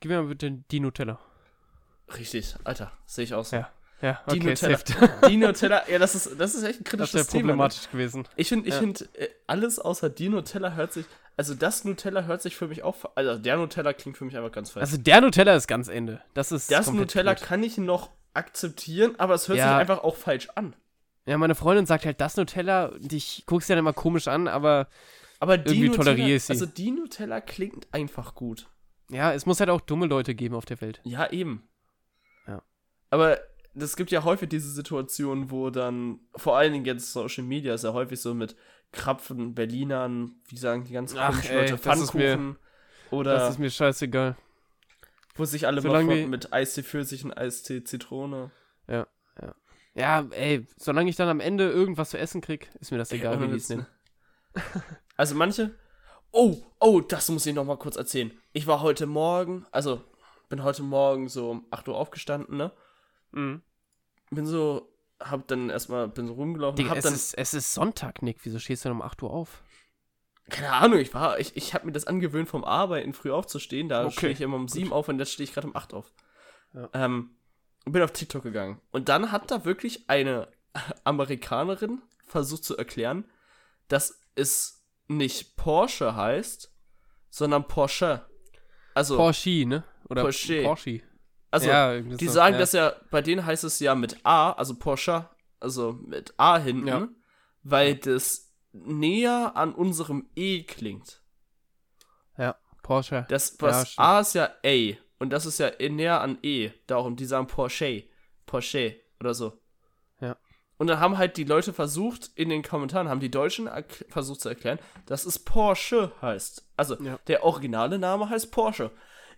Gib mir mal bitte die Nutella. Richtig, Alter, sehe ich aus. Ja. Ja, Die okay, Nutella. saved. Die Nutella, ja, das ist, das ist echt ein Das kritisches Thema. ne? problematisch gewesen. Ich finde, ich Ja. finde, äh, alles außer die Nutella hört sich, also das Nutella hört sich für mich auch, also der Nutella klingt für mich einfach ganz falsch. Also der Nutella ist ganz Ende. Das ist das Nutella tot. kann ich noch akzeptieren, aber es hört Ja. sich einfach auch falsch an. Ja, meine Freundin sagt halt das Nutella. und Ich guck's ja dann immer komisch an, aber Aber die Irgendwie toleriere ich sie. also die Nutella klingt einfach gut. ja, es muss halt auch dumme Leute geben auf der Welt. Ja, eben. Ja. Aber es gibt ja häufig diese Situationen, wo dann, vor allen Dingen jetzt Social Media ist ja häufig so mit Krapfen, Berlinern, wie sagen die ganzen Ach, ey, Leute, das ist mir- Pfannkuchen. Oder Das ist mir scheißegal. wo sich alle mal solange wir- mit Eistee Pfirsich und Eistee Zitrone. Ja, ey, solange ich dann am Ende irgendwas zu essen krieg, ist mir das egal, Ey, wie die es nennen. ne? Also manche. Oh, oh, das muss ich noch mal kurz erzählen. Ich war heute Morgen, also bin heute Morgen so um 8 Uhr aufgestanden, ne? Mhm. Bin so, hab dann erstmal, bin so rumgelaufen, Digga, hab es, dann, ist, es ist Sonntag, Nick. Wieso stehst du denn um 8 Uhr auf? keine Ahnung, ich war, ich, ich hab mir das angewöhnt, vom Arbeiten früh aufzustehen. Da Okay, stehe ich immer um 7 auf und jetzt stehe ich gerade um 8 auf. Ja. Ähm, und bin auf TikTok gegangen. Und dann hat da wirklich eine [LAUGHS] Amerikanerin versucht zu erklären, dass es nicht Porsche heißt, sondern Porsche. Also, Porsche, ne? Oder Porsche. Porsche. also ja, die sagen ja. das ja, bei denen heißt es ja mit A, also Porsche, also mit A hinten, Ja. weil das näher an unserem E klingt. Ja, Porsche. Das was. A ist ja A und das ist ja eh näher an E. Darum, die sagen Porsche, Porsche oder so. Ja. Und dann haben halt die Leute versucht, in den Kommentaren haben die Deutschen versucht zu erklären, dass es Porsche heißt. Also, Ja. der originale Name heißt Porsche.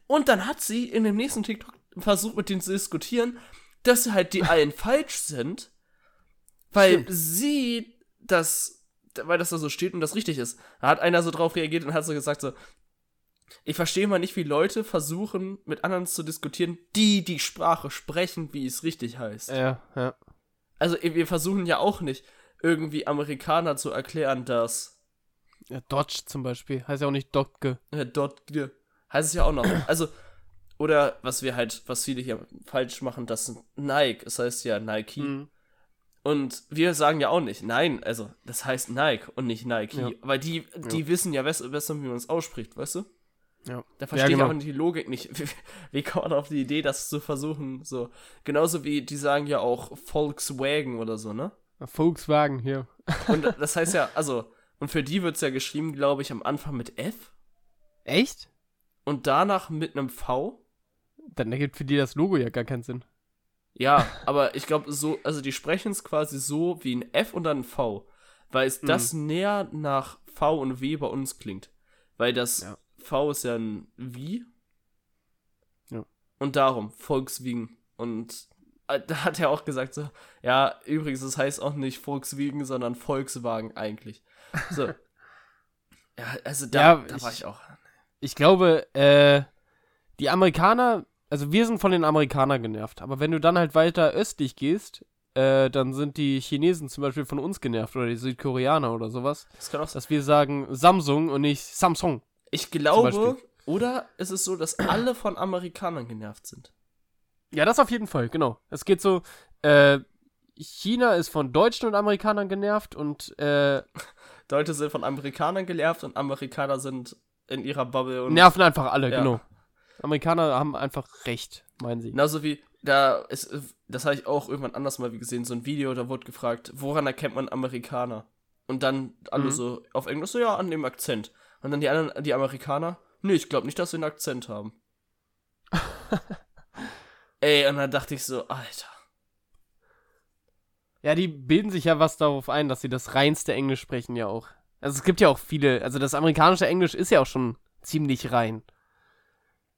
Und dann hat sie in dem nächsten TikTok versucht, mit denen zu diskutieren, dass halt die [LAUGHS] allen falsch sind, weil Stimmt. sie das, weil das da so steht und das richtig ist. Da hat einer so drauf reagiert und hat so gesagt so, ich verstehe mal nicht, wie Leute versuchen, mit anderen zu diskutieren, die die Sprache sprechen, wie es richtig heißt. Ja, ja. Also wir versuchen ja auch nicht, irgendwie Amerikaner zu erklären, dass ja. Dodge zum Beispiel. Heißt ja auch nicht Dodge. äh, dort ge- heißt es ja auch noch. [COUGHS] Also, Oder was wir halt, was viele hier falsch machen, das Nike. Es heißt ja Nike. Mhm. Und wir sagen ja auch nicht, nein, also das heißt Nike und nicht Nike. Ja. Weil die, die wissen ja besser, besser, wie man es ausspricht, weißt du? Ja. Da verstehe genau. ich aber die Logik nicht. Wie, [LAUGHS] wie kann man auf die Idee, das zu versuchen? So. Genauso wie die sagen ja auch Volkswagen oder so, ne? Volkswagen hier. Und [LAUGHS] das heißt ja, also, und für die wird es ja geschrieben, glaube ich, am Anfang mit F Echt? und danach mit einem V. Dann ergibt für die das Logo ja gar keinen Sinn. Ja, aber ich glaube, so, also die sprechen es quasi so wie ein F und dann ein V. Weil es das näher nach V und W bei uns klingt. Weil das Ja. V ist ja ein Wie. Ja. Und darum, Volkswagen. Und äh, da hat er auch gesagt so, ja, übrigens, das heißt auch nicht Volkswagen, sondern Volkswagen eigentlich. So. [LAUGHS] ja, also da, Ja, da war ich- ich auch. Ich glaube, äh, die Amerikaner, also wir sind von den Amerikanern genervt, aber wenn du dann halt weiter östlich gehst, äh, dann sind die Chinesen zum Beispiel von uns genervt oder die Südkoreaner oder sowas, Das kann auch sein. dass wir sagen Samsung und nicht Samsung. Ich glaube, oder ist es so, dass alle von Amerikanern genervt sind? Ja, das auf jeden Fall, genau. Es geht so, äh, China ist von Deutschen und Amerikanern genervt und, äh, [LAUGHS] Leute sind von Amerikanern genervt und Amerikaner sind in ihrer Bubble und nerven einfach alle, Ja. genau. Amerikaner haben einfach recht, meinen sie. genauso wie da ist das habe ich auch irgendwann anders mal gesehen so ein Video da wurde gefragt woran erkennt man Amerikaner und dann alle Mhm. so auf Englisch so ja an dem Akzent und dann die anderen die Amerikaner nee ich glaube nicht dass sie einen Akzent haben [LAUGHS] ey und dann dachte ich so Alter Ja, die bilden sich ja was darauf ein, dass sie das reinste Englisch sprechen ja auch. Also es gibt ja auch viele, also das amerikanische Englisch ist ja auch schon ziemlich rein.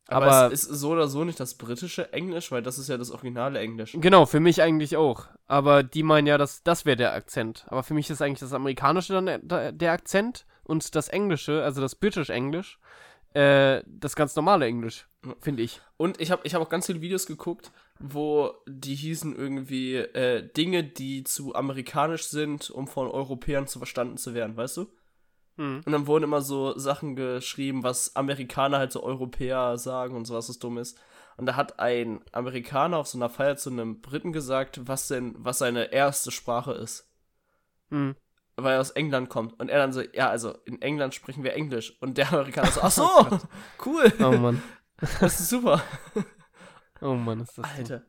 aber, Aber- es ist so oder so nicht das britische Englisch weil das ist ja das originale Englisch Genau, für mich eigentlich auch. Aber die meinen ja, dass das wäre der Akzent. Aber für mich ist eigentlich das amerikanische dann der, der Akzent und das englische, also das British Englisch, äh, das ganz normale Englisch, finde ich. Und ich habe ich hab auch ganz viele Videos geguckt, wo die hießen irgendwie äh, Dinge, die zu amerikanisch sind, um von Europäern zu verstanden zu werden, weißt du? Mhm. Und dann wurden immer so Sachen geschrieben, was Amerikaner halt so Europäer sagen und sowas, was dumm ist. Und da hat ein Amerikaner auf so einer Feier zu einem Briten gesagt, was denn, was seine erste Sprache ist. Mhm. Weil er aus England kommt. Und er dann so, ja, also in England sprechen wir Englisch. Und der Amerikaner so, ach so, [LAUGHS] cool, Oh Mann. [LAUGHS] das ist super. [LAUGHS] Oh Mann, ist das. Alter.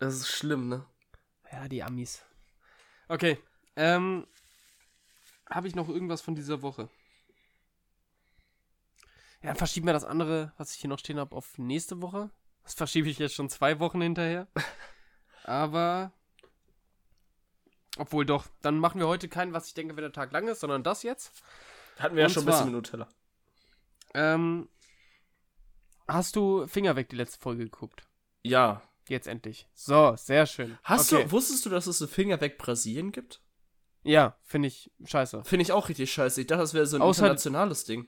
Das ist schlimm, ne? Ja, die Amis. Okay. Ähm. Habe ich noch irgendwas von dieser Woche? Ja, dann verschieben wir das andere, was ich hier noch stehen habe, auf nächste Woche. Das verschiebe ich jetzt schon zwei Wochen hinterher. Aber. Obwohl doch, dann machen wir heute keinen, was ich denke, wenn der Tag lang ist, sondern das jetzt. Hatten wir ja Und schon ein bisschen zwar- mit Nutella. Ähm. Hast du Finger weg die letzte Folge geguckt? Ja. Jetzt endlich. So, sehr schön. Hast okay. du, wusstest du, dass es ein Finger weg Brasilien gibt? Ja, finde ich scheiße. Finde ich auch richtig scheiße. Ich dachte, das wäre so ein Außer- internationales Ding.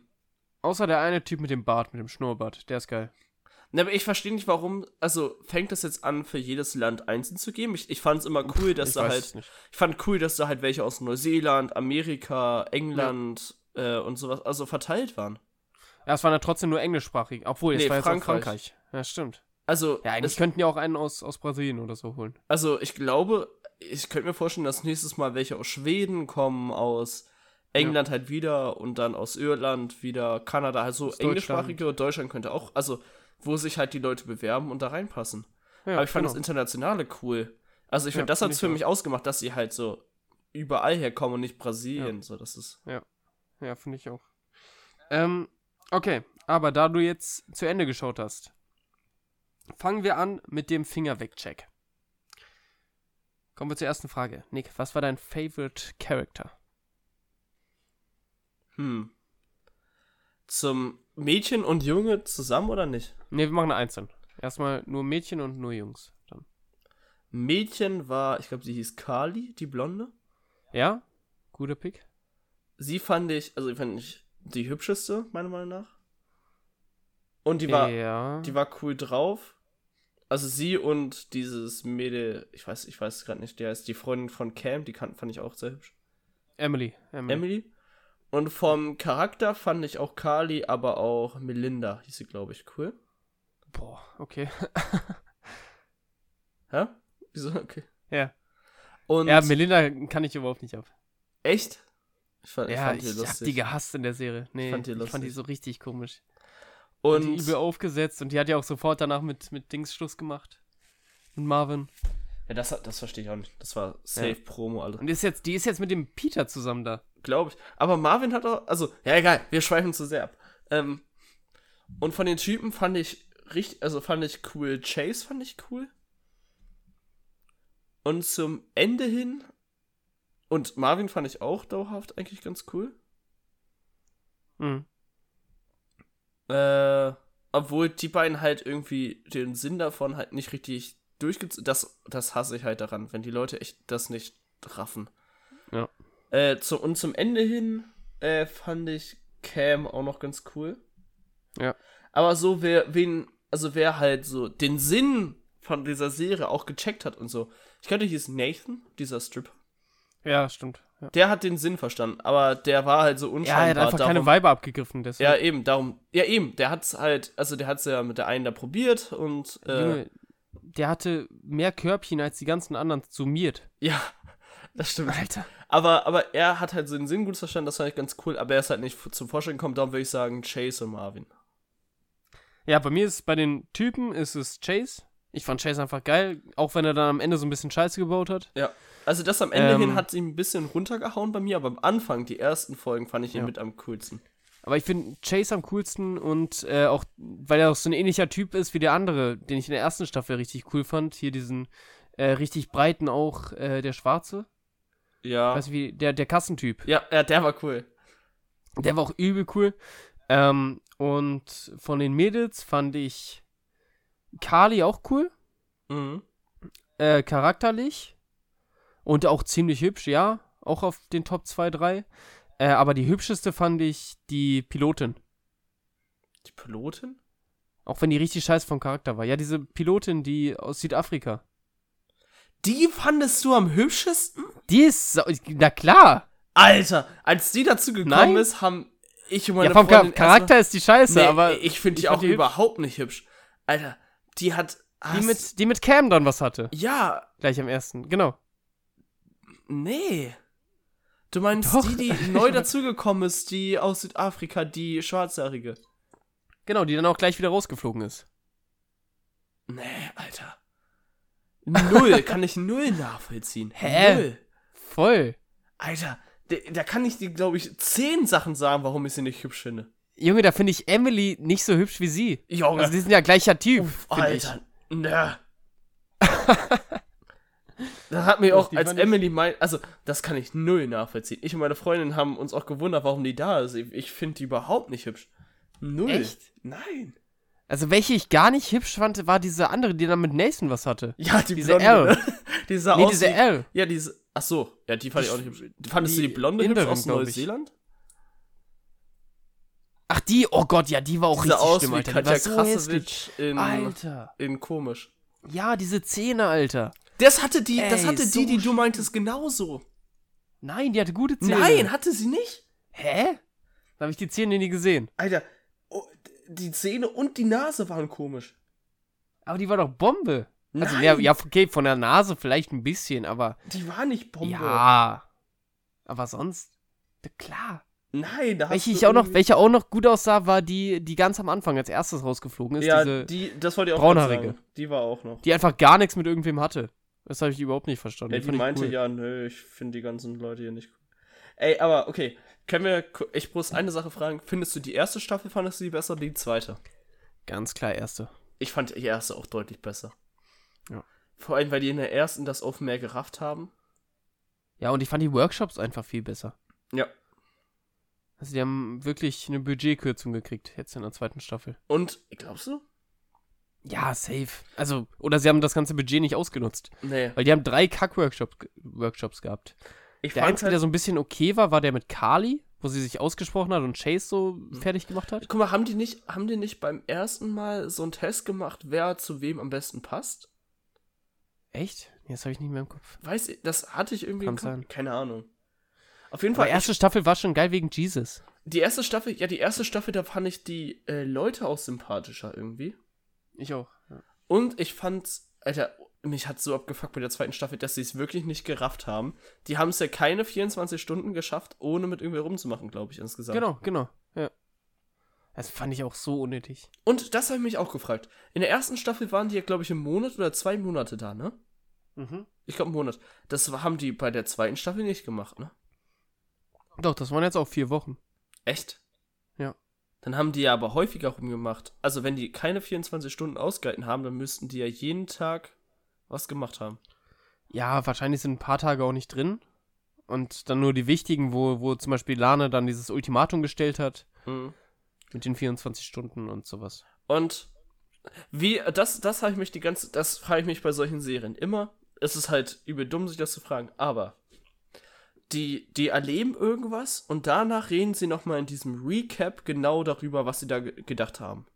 Außer der eine Typ mit dem Bart, mit dem Schnurrbart. Der ist geil. Ne, aber ich verstehe nicht, warum. Also, fängt das jetzt an, für jedes Land einzeln zu geben? Ich, ich fand es immer cool, dass ich da halt. Ich fand cool, dass da halt welche aus Neuseeland, Amerika, England äh, und sowas, also verteilt waren. Ja, es waren ja trotzdem nur englischsprachig. Obwohl, es Nee, war jetzt Frankreich. Frankreich. Ja, stimmt. Also, Ja, eigentlich es, könnten ja auch einen aus, aus Brasilien oder so holen. also ich glaube, ich könnte mir vorstellen, dass nächstes Mal welche aus Schweden kommen, aus England halt wieder und dann aus Irland wieder, Kanada, also Deutschland. englischsprachige und Deutschland könnte auch, also wo sich halt die Leute bewerben und da reinpassen. Ja, Aber ich fand genau. das Internationale cool. Also ich Ja, finde, das hat ich für auch. mich ausgemacht, dass sie halt so überall herkommen und nicht Brasilien. So, das ist. Ja, finde ich auch. Ähm, okay. Aber da du jetzt zu Ende geschaut hast, fangen wir an mit dem Finger weg Check. Kommen wir zur ersten Frage. Nick, was war dein Favorite Character? Hm. Zum Mädchen und Junge zusammen oder nicht? Ne, wir machen einzeln. Erstmal nur Mädchen und nur Jungs. Dann. Mädchen war, ich glaube, sie hieß Carly, die Blonde. Ja? Guter Pick. Sie fand ich, also fand ich die hübscheste, meiner Meinung nach. Und die war, ja. die war cool drauf. Also sie und dieses Mädel, ich weiß, ich weiß gerade nicht, der ist die Freundin von Cam, die kan- fand ich auch sehr hübsch. Emily. Emily. Emily. Und vom Charakter fand ich auch Carly, aber auch Melinda hieß sie, glaube ich, cool. Boah, okay. [LAUGHS] Hä? Wieso? Okay. Ja. Und Ja, Melinda kann ich überhaupt nicht ab. echt? Ich fand, ich Ja, fand die ich hab lustig. die gehasst in der Serie. Nee, fand die ich fand die lustig. so richtig komisch. und die übel aufgesetzt und die hat ja auch sofort danach mit, mit Dings Schluss gemacht. Mit Marvin. ja, das, das verstehe ich auch nicht. Das war safe Promo, Alter. Und ist jetzt, die ist jetzt mit dem Peter zusammen da. Glaube ich. Aber Marvin hat auch, also, ja, egal, wir schweifen zu sehr ab. Ähm, und von den Typen fand ich richtig, also fand ich cool. Chase fand ich cool. Und zum Ende hin, und Marvin fand ich auch dauerhaft eigentlich ganz cool. Mhm. Äh, obwohl die beiden halt irgendwie den Sinn davon halt nicht richtig durchgezogen. Das, das hasse ich halt daran, wenn die Leute echt das nicht raffen. Ja. Äh, zu, und zum Ende hin äh, fand ich Cam auch noch ganz cool. Ja. Aber so, wer, wen, also wer halt so den Sinn von dieser Serie auch gecheckt hat und so. Ich glaube, hieß Nathan, dieser Stripper. Ja, stimmt. Ja, Der hat den Sinn verstanden, aber der war halt so ja unscheinbar. er hat einfach darum, keine Weibe abgegriffen. ja, Deswegen. eben, darum. Ja, eben, der hat's halt, also der hat's ja mit der einen da probiert und äh, Junge, der hatte mehr Körbchen als die ganzen anderen summiert. ja, das stimmt. Alter. Aber, aber er hat halt so den Sinn gut verstanden, das fand ich ganz cool, aber er ist halt nicht zum Vorstellen gekommen, darum würde ich sagen Chase und Marvin. Ja, bei mir ist bei den Typen ist es Chase. Ich fand Chase einfach geil, auch wenn er dann am Ende so ein bisschen Scheiße gebaut hat. Ja. Also das am Ende Ähm. hin hat sie ein bisschen runtergehauen bei mir, aber am Anfang, die ersten Folgen, fand ich ihn Ja. mit am coolsten. Aber ich finde Chase am coolsten und äh, auch, weil er auch so ein ähnlicher Typ ist wie der andere, den ich in der ersten Staffel richtig cool fand. Hier diesen äh, richtig breiten auch, äh, der Schwarze. Ja. Weißt du wie, der, der Kassentyp. Ja, ja, der war cool. Der war auch übel cool. Ähm, und von den Mädels fand ich Kali auch cool. Mhm. Äh, charakterlich. Und auch ziemlich hübsch, ja. Auch auf den Top 2, 3. Äh, aber die hübscheste fand ich die Pilotin. Die Pilotin? Auch wenn die richtig scheiße vom Charakter war. Ja, diese Pilotin, die aus Südafrika. Die fandest du am hübschesten? Die ist. sau- Na klar. Alter, als die dazu gekommen Nein. ist, haben ich und meine Ja, vom Freundin Charakter ist die scheiße, erstmal- aber. nee, ich finde die auch die überhaupt nicht hübsch. Alter, die hat Die mit, die mit Cam dann was hatte. ja, Gleich am ersten. Genau. nee. Du meinst Doch. die, die [LAUGHS] neu dazugekommen ist, die aus Südafrika, die schwarzhaarige. Genau, die dann auch gleich wieder rausgeflogen ist. Nee, Alter. Null, kann ich null nachvollziehen. Hä? Null. Voll. Alter, da, da kann ich dir, glaube ich, zehn Sachen sagen, warum ich sie nicht hübsch finde. Junge, da finde ich Emily nicht so hübsch wie sie. Junge, Also die sind ja gleicher Typ, ich. Alter, ne. [LAUGHS] Das hat mir auch, als ich- Emily meint, also das kann ich null nachvollziehen. Ich und meine Freundin haben uns auch gewundert, warum die da ist. Ich, ich finde die überhaupt nicht hübsch. Null. Echt? Nein. Also welche ich gar nicht hübsch fand, war diese andere, die dann mit Nathan was hatte. [LAUGHS] Ja, die Diese blonde. L. Ne? [LAUGHS] Die sah Nee, aus diese wie, L. Ja, diese. Ach so, ja, die fand ich auch nicht hübsch. Fandest du die die blonde hübsch Inderin, aus glaub ich. Neuseeland? Ach die, oh Gott, ja, die war auch Die richtig aus schlimm, Alter. Die Katja so. Krasowitsch in, Alter. in komisch. Ja, diese Zähne, Alter. Das hatte die, das Ey, hatte so die, die du meintest, genauso. Nein, die hatte gute Zähne. Nein, hatte sie nicht? Hä? Da habe ich die Zähne nie gesehen. Alter, die Zähne und die Nase waren komisch. Aber die war doch Bombe. Also, Nein. ja, ja, okay, von der Nase vielleicht ein bisschen, aber. Die war nicht Bombe. Ja. Aber sonst. Klar. Nein, da Welche ich auch noch, welche auch noch gut aussah, war die, die ganz am Anfang als erstes rausgeflogen ist. Ja, diese, die, das wollte ich auch braunhaarige. Die war auch noch. die einfach gar nichts mit irgendwem hatte. Das habe ich überhaupt nicht verstanden. Ja, die ich meinte cool. ja, nö, ich finde die ganzen Leute hier nicht cool. Ey, aber okay, können wir, ich muss eine Sache fragen. Findest du die erste Staffel, fandest du die besser oder die zweite? Ganz klar, erste. Ich fand die erste auch deutlich besser. Ja. Vor allem, weil die in der ersten das auf mehr gerafft haben. Ja, und ich fand die Workshops einfach viel besser. Ja. Also, die haben wirklich eine Budgetkürzung gekriegt, jetzt in der zweiten Staffel. Und, glaubst du? Ja, safe. Also, oder sie haben das ganze Budget nicht ausgenutzt. Nee. Weil die haben drei Kack-Workshops Workshops gehabt. Ich Der einzige, halt, der so ein bisschen okay war, war der mit Kali, wo sie sich ausgesprochen hat und Chase so fertig gemacht hat. guck mal, haben die nicht, haben die nicht beim ersten Mal so einen Test gemacht, wer zu wem am besten passt? Echt? Das habe ich nicht mehr im Kopf. Weiß ich, das hatte ich irgendwie Kann im Kopf. sein. Keine Ahnung. Auf jeden Fall, die erste Staffel war schon geil wegen Jesus. Die erste Staffel, ja, die erste Staffel, da fand ich die äh, Leute auch sympathischer irgendwie. Ich auch. Ja. Und ich fand's, Alter, mich hat so abgefuckt bei der zweiten Staffel, dass sie es wirklich nicht gerafft haben. Die haben es ja keine 24 Stunden geschafft, ohne mit irgendwer rumzumachen, glaube ich, insgesamt. Genau, genau. Ja. Das fand ich auch so unnötig. Und das habe ich mich auch gefragt. In der ersten Staffel waren die ja, glaube ich, einen Monat oder zwei Monate da, ne? Mhm. Ich glaube, einen Monat. Das haben die bei der zweiten Staffel nicht gemacht, ne? Doch, das waren jetzt auch vier Wochen. Echt? Ja. Dann haben die ja aber häufiger rumgemacht. Also, wenn die keine 24 Stunden ausgehalten haben, dann müssten die ja jeden Tag was gemacht haben. Ja, wahrscheinlich sind ein paar Tage auch nicht drin. Und dann nur die wichtigen, wo, wo zum Beispiel Lana dann dieses Ultimatum gestellt hat. Mhm. Mit den 24 Stunden und sowas. Und wie, das, das habe ich mich die ganze, das frage ich mich bei solchen Serien immer. Es ist halt übel dumm, sich das zu fragen, aber die, die erleben irgendwas und danach reden sie nochmal in diesem Recap genau darüber, was sie da ge- gedacht haben.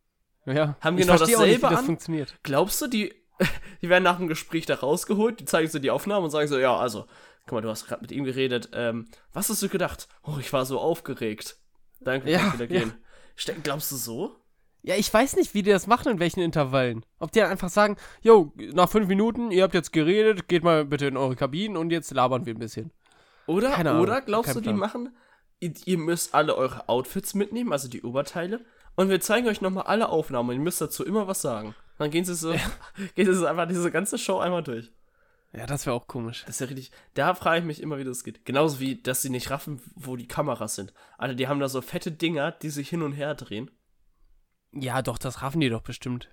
Ja, Haben ich genau verstehe auch nicht, dasselbe wie das an? funktioniert. Glaubst du, die, [LAUGHS] die werden nach dem Gespräch da rausgeholt, die zeigen so die Aufnahmen und sagen so, ja, also, guck mal, du hast gerade mit ihm geredet, ähm, was hast du gedacht? Oh, ich war so aufgeregt. Danke, Ja, kann ich wieder ja. gehen. Ste- Glaubst du so? Ja, ich weiß nicht, wie die das machen, in welchen Intervallen. Ob die dann einfach sagen, yo, nach fünf Minuten, ihr habt jetzt geredet, geht mal bitte in eure Kabinen und jetzt labern wir ein bisschen. Oder, Keine Ahnung, oder glaubst du, die Plan. machen, ihr, ihr müsst alle eure Outfits mitnehmen, also die Oberteile, und wir zeigen euch nochmal alle Aufnahmen und ihr müsst dazu immer was sagen. Dann gehen sie so, [LAUGHS] geht es einfach diese ganze Show einmal durch. Ja, das wäre auch komisch. Das ist ja richtig, da frage ich mich immer, wie das geht. Genauso wie, dass sie nicht raffen, wo die Kameras sind. Alter, die haben da so fette Dinger, die sich hin und her drehen. Ja, doch, das raffen die doch bestimmt.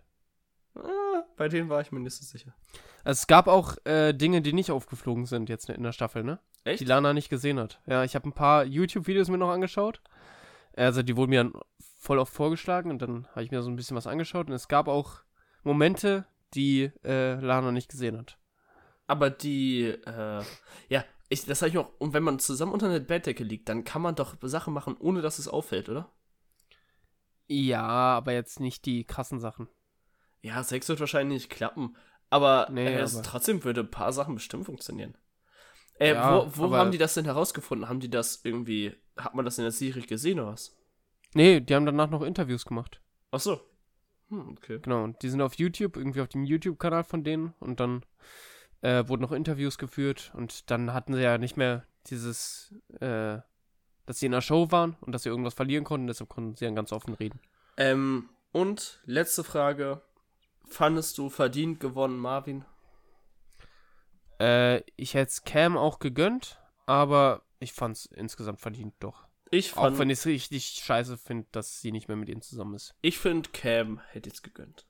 Ah, bei denen war ich mir nicht so sicher. Also es gab auch äh, Dinge, die nicht aufgeflogen sind jetzt in der Staffel, ne? Echt? Die Lana nicht gesehen hat. Ja, ich habe ein paar YouTube-Videos mir noch angeschaut. Also die wurden mir dann voll oft vorgeschlagen und dann habe ich mir so ein bisschen was angeschaut. Und es gab auch Momente, die äh, Lana nicht gesehen hat. Aber die, äh, ja, ich, das habe ich auch, und wenn man zusammen unter einer Bettdecke liegt, dann kann man doch Sachen machen, ohne dass es auffällt, oder? Ja, aber jetzt nicht die krassen Sachen. Ja, Sex wird wahrscheinlich nicht klappen, aber, Nee, äh, aber- trotzdem würde ein paar Sachen bestimmt funktionieren. Äh, Ja, wo wo haben die das denn herausgefunden? Haben die das irgendwie, hat man das in der Serie gesehen oder was? Nee, die haben danach noch Interviews gemacht. Ach so. Hm, okay. Genau, und die sind auf YouTube, irgendwie auf dem YouTube-Kanal von denen und dann äh, wurden noch Interviews geführt und dann hatten sie ja nicht mehr dieses, äh, dass sie in einer Show waren und dass sie irgendwas verlieren konnten, deshalb konnten sie dann ganz offen reden. Ähm, und letzte Frage. Fandest du verdient gewonnen, Marvin? Äh, ich hätte es Cam auch gegönnt, aber ich fand es insgesamt verdient doch. Ich Auch fand, wenn ich es richtig scheiße finde, dass sie nicht mehr mit ihm zusammen ist. ich finde, Cam hätte jetzt gegönnt.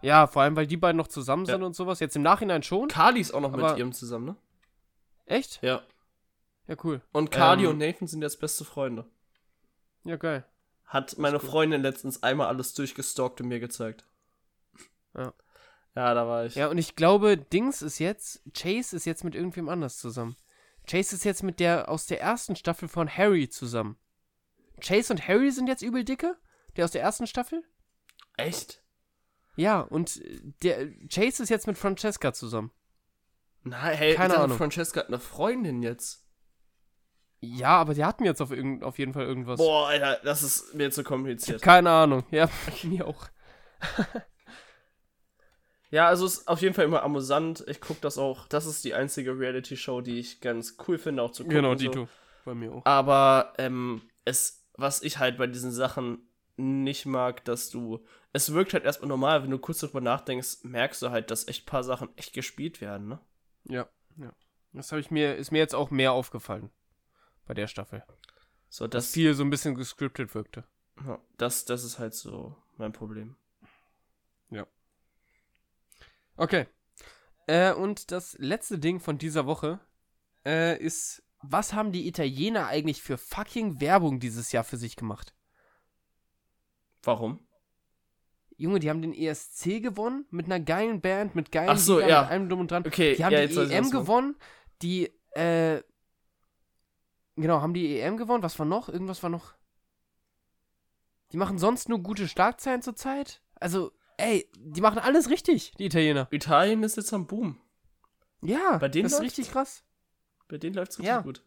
Ja, vor allem, weil die beiden noch zusammen Ja. sind und sowas. Jetzt im Nachhinein schon. Carly ist auch noch mit ihm zusammen, ne? Echt? Ja. Ja, cool. Und Carly Ähm, und Nathan sind jetzt beste Freunde. Ja, geil. Hat meine Freundin letztens einmal alles durchgestalkt und mir gezeigt. Ja. Ja, da war ich. Ja, und ich glaube, Dings ist jetzt, Chase ist jetzt mit irgendwem anders zusammen. Chase ist jetzt mit der aus der ersten Staffel von Harry zusammen. Chase und Harry sind jetzt übel dicke? Der aus der ersten Staffel? Echt? Ja, und äh, der Chase ist jetzt mit Francesca zusammen. Nein, hey, Keine ich Ahnung. Francesca hat eine Freundin jetzt. Ja, aber die hatten jetzt auf, irgend, auf jeden Fall irgendwas. Boah, Alter, das ist mir zu kompliziert. Keine Ahnung. Ja, [LAUGHS] mir auch. [LAUGHS] Ja, also es ist auf jeden Fall immer amüsant. Ich gucke das auch. Das ist die einzige Reality-Show, die ich ganz cool finde, auch zu gucken. Genau, und so. Bei mir auch. Aber ähm, es, was ich halt bei diesen Sachen nicht mag, dass du. Es wirkt halt erstmal normal, wenn du kurz darüber nachdenkst, merkst du halt, dass echt paar Sachen echt gespielt werden, ne? Ja, ja. Das habe ich mir, ist mir jetzt auch mehr aufgefallen. Bei der Staffel. So, Dass das, viel so ein bisschen gescriptet wirkte. ja, das, das ist halt so mein Problem. Okay. Äh, und das letzte Ding von dieser Woche äh, ist, was haben die Italiener eigentlich für fucking Werbung dieses Jahr für sich gemacht? Warum? Junge, die haben den ESC gewonnen mit einer geilen Band, mit geilen Ach so, Liedern, ja. mit allem drum und dran. Okay, Die haben ja, die EM meinst. gewonnen, die, äh, genau, haben die EM gewonnen, was war noch? Irgendwas war noch. Die machen sonst nur gute Schlagzeilen zurzeit. Also, ey, die machen alles richtig, die Italiener. Italien ist jetzt am Boom. Ja, Bei denen das ist richtig krass. Bei denen läuft's richtig Ja. gut.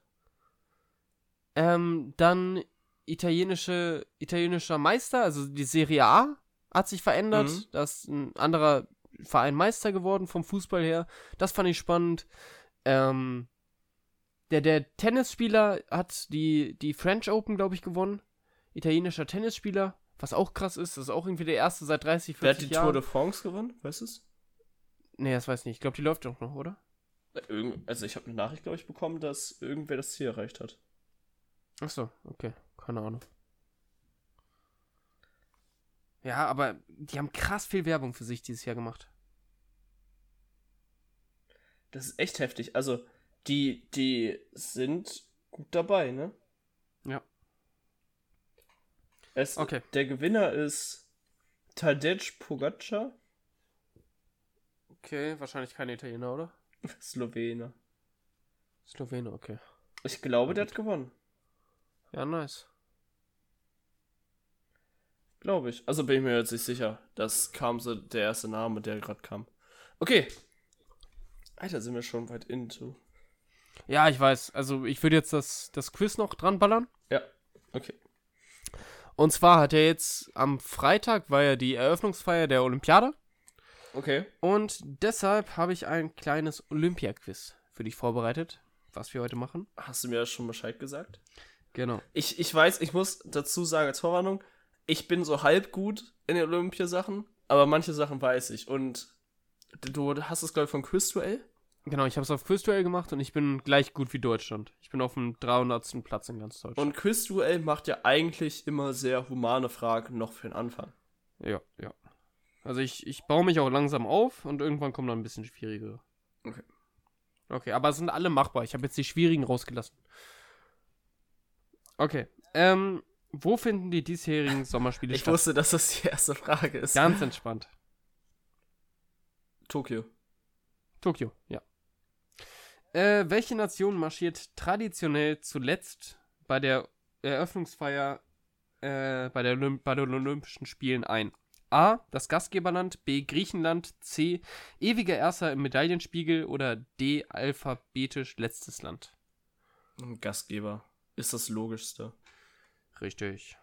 Ähm, dann italienische, italienischer Meister, also die Serie A, hat sich verändert. Mhm. Da ist ein anderer Verein Meister geworden vom Fußball her. Das fand ich spannend. Ähm, der, der Tennisspieler hat die, die French Open, glaube ich, gewonnen. Italienischer Tennisspieler. Was auch krass ist, das ist auch irgendwie der erste seit 30, 40 Wer hat die Jahren. Tour de France gewonnen? Weißt du es? nee, das weiß ich nicht. Ich glaube, die läuft doch noch, oder? Irgend- Also ich habe eine Nachricht, glaube ich, bekommen, dass irgendwer das Ziel erreicht hat. Ach so, okay. Keine Ahnung. Ja, aber die haben krass viel Werbung für sich dieses Jahr gemacht. Das ist echt heftig. Also, die, die sind gut dabei, ne? Es, Okay. Der Gewinner ist Tadej Pogacar, Okay, wahrscheinlich kein Italiener, oder? [LAUGHS] Slowene. Slowene, okay. Ich glaube, der hat gewonnen. Ja, nice. Glaube ich. Also bin ich mir jetzt nicht sicher. Das kam so der erste Name, der gerade kam. Okay. Alter, sind wir schon weit into. Ja, ich weiß. Also, ich würde jetzt das, das Quiz noch dran ballern. Ja. Okay. Und zwar hat er jetzt am Freitag war ja die Eröffnungsfeier der Olympiade. Okay. Und deshalb habe ich ein kleines Olympia-Quiz für dich vorbereitet, was wir heute machen. Hast du mir schon Bescheid gesagt? Genau. Ich, ich weiß, ich muss dazu sagen als Vorwarnung, ich bin so halb gut in den Olympiasachen, aber manche Sachen weiß ich. Und du hast es, glaube ich, vom Quizduell? Genau, ich habe es auf Quizduell gemacht und ich bin gleich gut wie Deutschland. Ich bin auf dem 300. Platz in ganz Deutschland. Und Quizduell macht ja eigentlich immer sehr humane Fragen noch für den Anfang. ja, ja. Also ich, ich baue mich auch langsam auf und irgendwann kommen dann ein bisschen schwierigere. Okay. Okay, aber es sind alle machbar. Ich habe jetzt die schwierigen rausgelassen. Okay. Ähm, wo finden die diesjährigen [LAUGHS] Sommerspiele Ich statt? wusste, dass das die erste Frage ist. Ganz entspannt. Tokio. Tokio, ja. Äh, welche Nation marschiert traditionell zuletzt bei der Eröffnungsfeier äh, bei, der Olymp bei den Olympischen Spielen ein? A. Das Gastgeberland, B. Griechenland, C. Ewiger Erster im Medaillenspiegel oder D. Alphabetisch letztes Land. Gastgeber. Ist das Logischste. Richtig.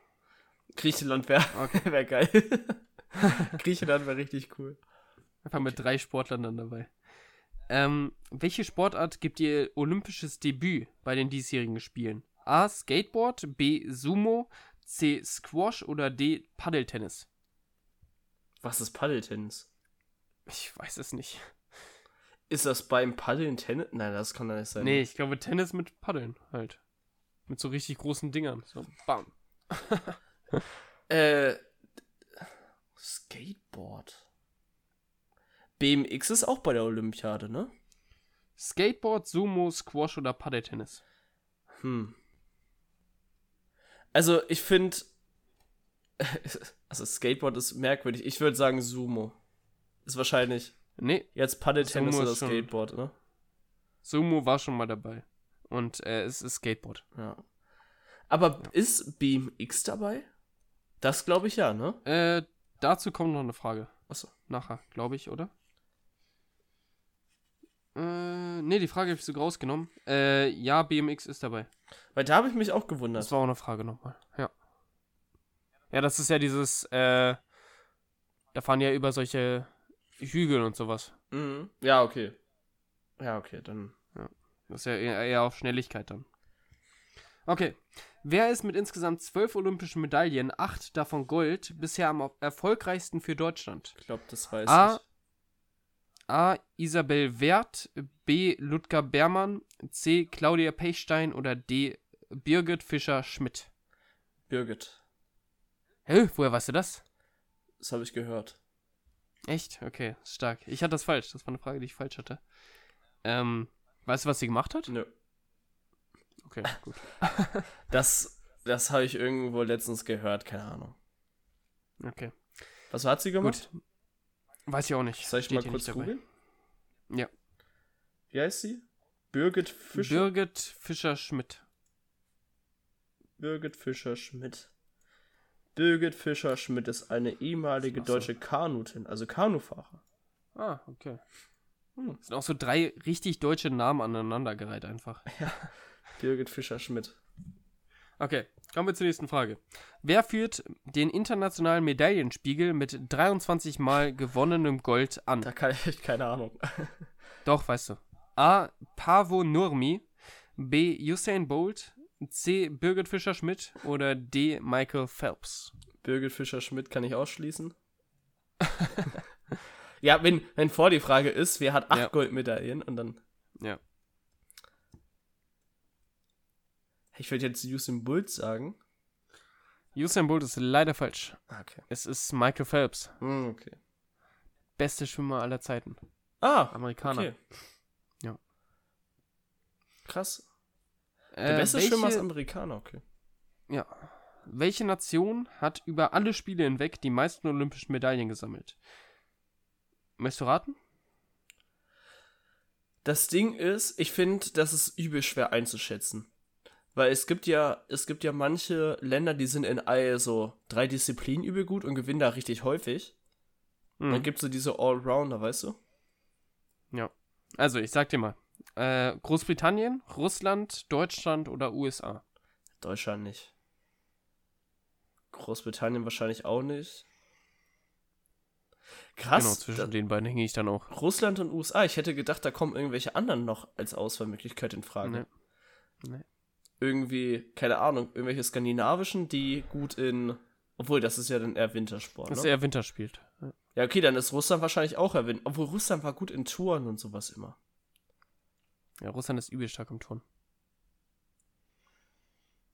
Griechenland wäre Okay. [LAUGHS] wär geil. [LAUGHS] Griechenland wäre richtig cool. Einfach mit drei Sportlern dann dabei. Ähm, welche Sportart gibt ihr olympisches Debüt bei den diesjährigen Spielen? A. Skateboard, B. Sumo, C. Squash oder D. Paddeltennis? Was ist Paddeltennis? Ich weiß es nicht. Ist das beim Paddeln Tennis? Nein, das kann doch nicht sein. Nee, ich glaube Tennis mit Paddeln halt. Mit so richtig großen Dingern. So, bam. [LAUGHS] Äh, Skateboard. BMX ist auch bei der Olympiade, ne? Skateboard, Sumo, Squash oder Paddeltennis? Hm. Also, ich finde. [LAUGHS] Also, Skateboard ist merkwürdig. Ich würde sagen Sumo. Ist wahrscheinlich Nee, jetzt Paddeltennis oder ist schon- Skateboard, ne? Sumo war schon mal dabei. Und äh, es ist Skateboard. Ja. Aber ist BMX dabei? Das glaube ich ja, ne? Äh, dazu kommt noch eine Frage. Achso. Nachher, glaube ich, oder? Äh, nee, die Frage habe ich sogar rausgenommen. Äh, ja, BMX ist dabei. Weil da habe ich mich auch Das gewundert. war auch eine Frage nochmal. Ja. Ja, das ist ja dieses, äh, da fahren ja über solche Hügel und sowas. Mhm. Ja, okay. Ja, okay, dann. Das ist ja eher, eher auf Schnelligkeit dann. Okay. Wer ist mit insgesamt zwölf olympischen Medaillen, acht davon Gold, bisher am erfolgreichsten für Deutschland? Ich glaube, das weiß Ah. ich. A. Isabel Werth, B. Ludger Bermann, C. Claudia Pechstein oder D. Birgit Fischer-Schmidt. Birgit. Hä? Woher weißt du das? Das habe ich gehört. Echt? Okay, stark. Ich hatte das falsch. Das war eine Frage, die ich falsch hatte. Ähm, weißt du, was sie gemacht hat? Nö. Okay, [LAUGHS] gut. Das, das habe ich irgendwo letztens gehört, keine Ahnung. Okay, Was hat sie gemacht? gut. Weiß ich auch nicht. Soll ich Steht mal kurz googeln? Ja. Wie heißt sie? Birgit Fischer. Birgit Fischer-Schmidt. Birgit Fischer-Schmidt. Birgit Fischer-Schmidt ist eine ehemalige so. deutsche Kanutin, also Kanufahrer. Ah, okay. Hm. Sind auch so drei richtig deutsche Namen aneinandergereiht einfach. Birgit Fischer-Schmidt. Okay, kommen wir zur nächsten Frage. Wer führt den internationalen Medaillenspiegel mit 23 Mal gewonnenem Gold an? Da kann ich keine Ahnung. [LAUGHS] Doch, weißt du. A. Pavo Nurmi, B. Usain Bolt, C. Birgit Fischer-Schmidt oder D. Michael Phelps? Birgit Fischer-Schmidt kann ich ausschließen. [LAUGHS] ja, wenn, wenn vor die Frage ist, wer hat acht Ja. Goldmedaillen und dann. Ja. Ich würde jetzt Usain Bolt sagen. Usain Bolt ist leider falsch. Ah, Okay. Es ist Michael Phelps, Hm, okay. beste Schwimmer aller Zeiten. Ah, Amerikaner. okay. Ja. Krass. Äh, Der beste welche, Schwimmer ist Amerikaner, okay. Ja. Welche Nation hat über alle Spiele hinweg die meisten olympischen Medaillen gesammelt? Möchtest du raten? Das Ding ist, ich finde, das ist übel schwer einzuschätzen. Weil es gibt ja, es gibt ja manche Länder, die sind in all so drei Disziplinen übel gut und gewinnen da richtig häufig. Und dann gibt es so diese Allrounder, weißt du? Ja. Also, ich sag dir mal. Äh, Großbritannien, Russland, Deutschland oder USA? Deutschland nicht. Großbritannien wahrscheinlich auch nicht. Krass. genau, zwischen den beiden hänge ich dann auch. Russland und USA. Ich hätte gedacht, da kommen irgendwelche anderen noch als Auswahlmöglichkeit in Frage. Nee. Nee. Irgendwie, keine Ahnung, irgendwelche skandinavischen, die gut in. Obwohl, das ist ja dann eher Wintersport. Dass Ne? er Winter spielt. Ja. Ja, okay, dann ist Russland wahrscheinlich auch erwähnt. Obwohl Russland war gut in Touren und sowas immer. ja, Russland ist übel stark im Turnen.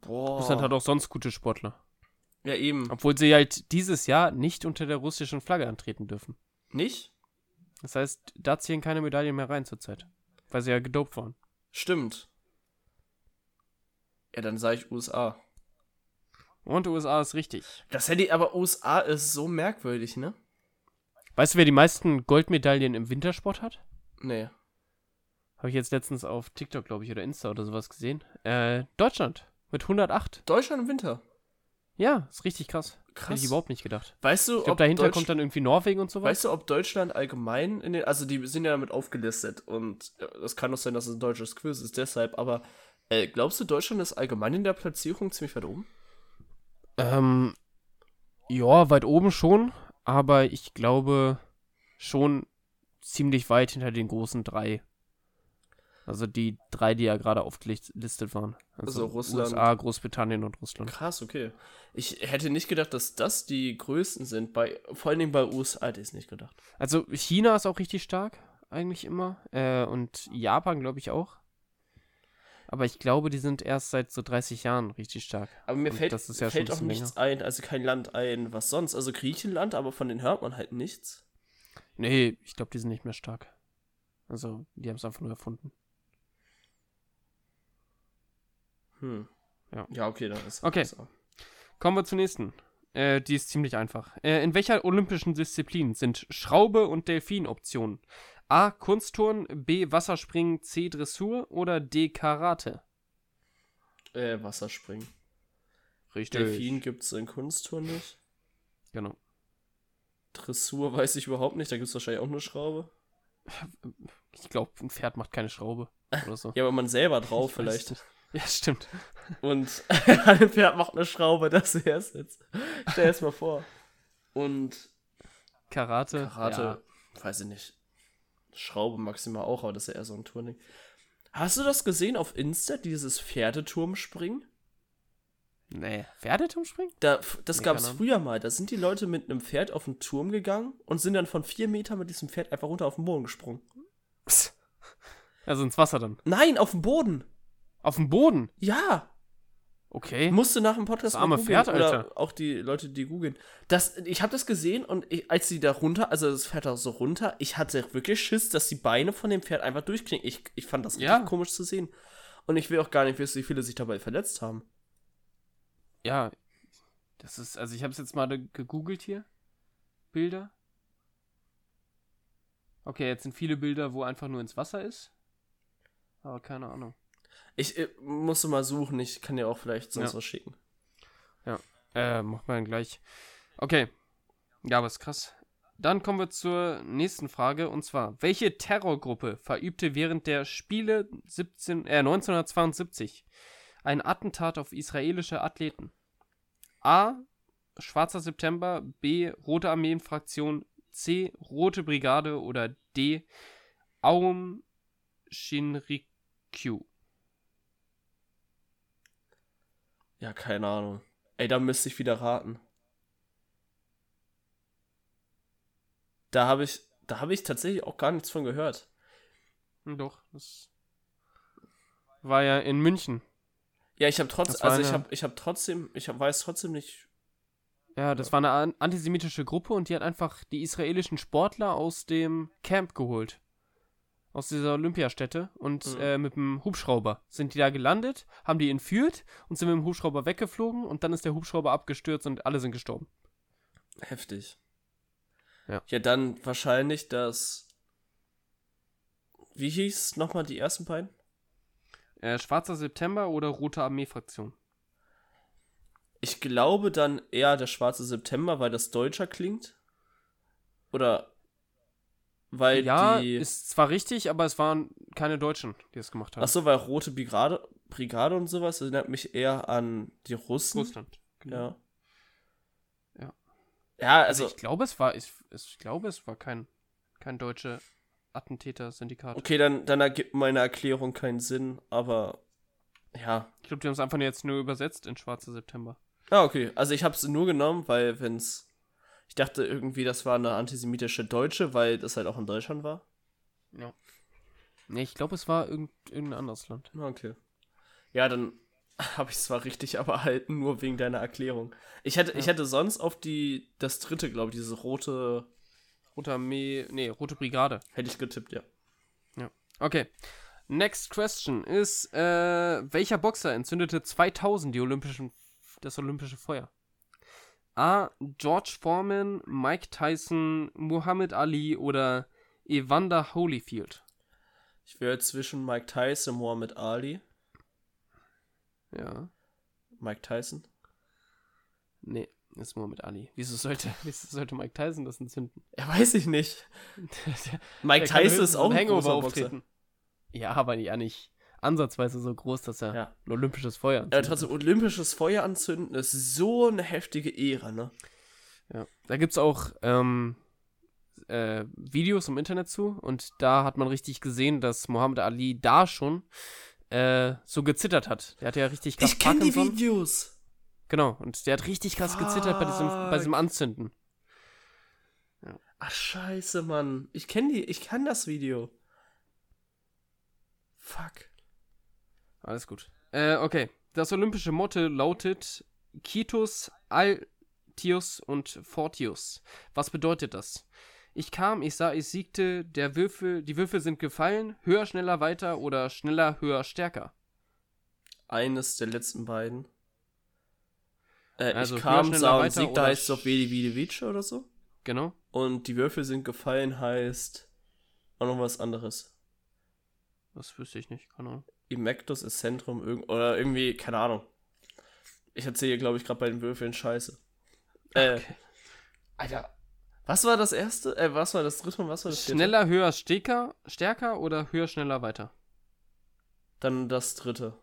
Boah. Russland hat auch sonst gute Sportler. Ja, eben. Obwohl sie halt dieses Jahr nicht unter der russischen Flagge antreten dürfen. Nicht? Das heißt, da zählen keine Medaillen mehr rein zurzeit. Weil sie ja gedopt waren. Stimmt. Ja, dann sage ich USA. Und USA ist richtig. Das hätte ich, aber USA ist so merkwürdig, ne? Weißt du, wer die meisten Goldmedaillen im Wintersport hat? Nee. Habe ich jetzt letztens auf TikTok, glaube ich, oder Insta oder sowas gesehen. Äh, Deutschland mit 108. Deutschland im Winter. Ja, ist richtig krass. Hätte Krass. ich überhaupt nicht gedacht. Weißt du, Ich glaube, ob dahinter Deutsch- kommt dann irgendwie Norwegen und sowas. Weißt du, ob Deutschland allgemein in den, also die sind ja damit aufgelistet und es kann doch sein, dass es ein deutsches Quiz ist, deshalb, aber äh, glaubst du, Deutschland ist allgemein in der Platzierung ziemlich weit oben? Ähm, ja, weit oben schon, aber ich glaube schon ziemlich weit hinter den großen drei. Also die drei, die ja gerade aufgelistet waren. Also Russland- USA, Großbritannien und Russland. Krass, okay. Ich hätte nicht gedacht, dass das die größten sind, bei, vor allen Dingen bei USA hätte ich es nicht gedacht. Also China ist auch richtig stark, eigentlich immer. Äh, und Japan, glaube ich, auch. Aber ich glaube, die sind erst seit so 30 Jahren richtig stark. Aber mir Und fällt, das ist ja fällt auch nichts ein, also kein Land ein, was sonst. Also Griechenland, aber von denen hört man halt nichts. Nee, ich glaube, die sind nicht mehr stark. Also, die haben es einfach nur erfunden. Hm. Ja. Ja, okay, dann ist Okay. USA. Kommen wir zur nächsten. Äh, die ist ziemlich einfach. Äh, in welcher olympischen Disziplin sind Schraube und Delfin Optionen? A. Kunstturn, B. Wasserspringen, C. Dressur oder D. Karate? Äh, Wasserspringen. Richtig. Delfin gibt es in Kunstturnen nicht. Genau. Dressur weiß ich überhaupt nicht, da gibt es wahrscheinlich auch eine Schraube. [LAUGHS] Ich glaube, ein Pferd macht keine Schraube. Oder so. [LAUGHS] Ja, aber man selber drauf Ich vielleicht. nicht. Ja, stimmt. Und [LAUGHS] ein Pferd macht eine Schraube, das wär's jetzt. Stell es mal vor. Und Karate. Karate, weiß ich nicht. Schraube maximal auch, aber das ist ja eher so ein Turning. Hast du das gesehen auf Insta, dieses Pferdeturmspringen? Nee. Pferdeturmspringen? Da, das Nee, gab es früher mal. Da sind die Leute mit einem Pferd auf den Turm gegangen und sind dann von vier Metern mit diesem Pferd einfach runter auf den Boden gesprungen. [LAUGHS] Also ins Wasser dann. Nein, auf den Boden! Auf dem Boden. Ja! Okay. Musste nach dem Podcast Das arme mal googeln, Pferd, Alter. Oder auch die Leute, die googeln. Das, ich habe das gesehen und ich, als sie da runter, also das Pferd da so runter, ich hatte wirklich Schiss, dass die Beine von dem Pferd einfach durchknicken. Ich, ich fand das richtig Ja. komisch zu sehen. Und ich will auch gar nicht wissen, wie viele sich dabei verletzt haben. Ja. Das ist, also ich habe es jetzt mal gegoogelt hier. Bilder. Okay, jetzt sind viele Bilder, wo einfach nur ins Wasser ist. Aber keine Ahnung. Ich äh, musste mal suchen, ich kann dir auch vielleicht sonst Ja. was schicken. Äh, macht man gleich. Okay. Ja, aber ist krass. Dann kommen wir zur nächsten Frage und zwar: Welche Terrorgruppe verübte während der Spiele 17, äh, 1972 ein Attentat auf israelische Athleten? A. Schwarzer September, B. Rote Armeenfraktion, C. Rote Brigade oder D. Aum Shinrikyo. Ja, keine Ahnung. Ey, da müsste ich wieder raten. Da habe ich, da habe ich tatsächlich auch gar nichts von gehört. Hm, Doch, das war ja in München. Ja, ich habe trotzdem, also ich habe, ich habe trotzdem, ich hab, weiß trotzdem nicht. Ja, das war eine an antisemitische Gruppe und die hat einfach die israelischen Sportler aus dem Camp geholt. Aus dieser Olympiastätte. Und Mhm. äh, mit dem Hubschrauber sind die da gelandet, haben die entführt und sind mit dem Hubschrauber weggeflogen und dann ist der Hubschrauber abgestürzt und alle sind gestorben. Heftig. Ja. Ja, dann wahrscheinlich das. Wie hieß nochmal die ersten beiden? Äh, Schwarzer September oder Rote Armee-Fraktion? Ich glaube dann eher der schwarze September, weil das deutscher klingt. Oder weil Ja, die. ist zwar richtig, aber es waren keine Deutschen, die das gemacht haben. Achso, weil rote Brigade, Brigade und sowas erinnert mich eher an die Russen. Russland. Genau. Ja. Ja. Ja, Also, also. ich glaube, es war, ich, ich glaube, es war kein, kein deutsche Attentäter-Syndikat. Okay, dann, dann ergibt meine Erklärung keinen Sinn, aber. Ja. Ich glaube, die haben es einfach jetzt nur übersetzt in Schwarzer September. Ah, okay. Also ich habe es nur genommen, weil wenn's. Ich dachte irgendwie, das war eine antisemitische Deutsche, weil das halt auch in Deutschland war. Ja. Nee, ich glaube, es war irgend, irgendein anderes Land. Ah, Okay. Ja, dann [LAUGHS] habe ich es zwar richtig, [LAUGHS] aber halt nur wegen deiner Erklärung. Ich hätte, ich Ja. hätte sonst auf die das dritte, glaube ich, diese rote Rote Armee, nee, Rote Brigade. hätte ich getippt, ja. Okay. Next question ist, äh, welcher Boxer entzündete 2000 die olympischen, das olympische Feuer? A. George Foreman, Mike Tyson, Muhammad Ali oder Evander Holyfield? Ich wäre zwischen Mike Tyson und Muhammad Ali. Ja. Mike Tyson. Nee, ist Muhammad Ali. Wieso sollte, [LAUGHS] wieso sollte Mike Tyson das entzünden? Ja, weiß ich nicht. [LAUGHS] Mike Der kann Tyson ist auch ein großer Boxer. Ja, aber ja nicht ansatzweise so groß, dass er Ja. ein olympisches Feuer Ja, entzündet. trotzdem, olympisches Feuer anzünden ist so eine heftige Ehre, ne? Ja. Da gibt es auch ähm, äh, Videos im Internet zu und da hat man richtig gesehen, dass Muhammad Ali da schon äh, so gezittert hat. Der hat ja richtig krass Ich kenne die. Videos. Genau, und der hat richtig krass gezittert bei diesem, bei diesem Anzünden. Ach, scheiße, Mann. Ich kenne die, ich kann das Video. Fuck. Alles gut. Äh, okay. Das olympische Motto lautet Kitus, Altius und Fortius. Was bedeutet das? Ich kam, ich sah, ich siegte, der Würfel, die Würfel sind gefallen, höher, schneller, weiter oder schneller, höher, stärker. Eines der letzten beiden. Äh, Also, ich höher, kam, schneller, sah und siegte heißt es doch Vedi Vidi Vici oder so. Genau. Und die Würfel sind gefallen heißt auch noch was anderes. Das wüsste ich nicht, keine Ahnung. Imactus ist Zentrum irg oder irgendwie, keine Ahnung. Ich erzähle, glaube ich, gerade bei den Würfeln Scheiße. Äh, Okay. Alter. Was war das erste? Äh, was war das dritte und was war das vierte? Schneller, höher, stärker, stärker oder höher, schneller, weiter? Dann das dritte.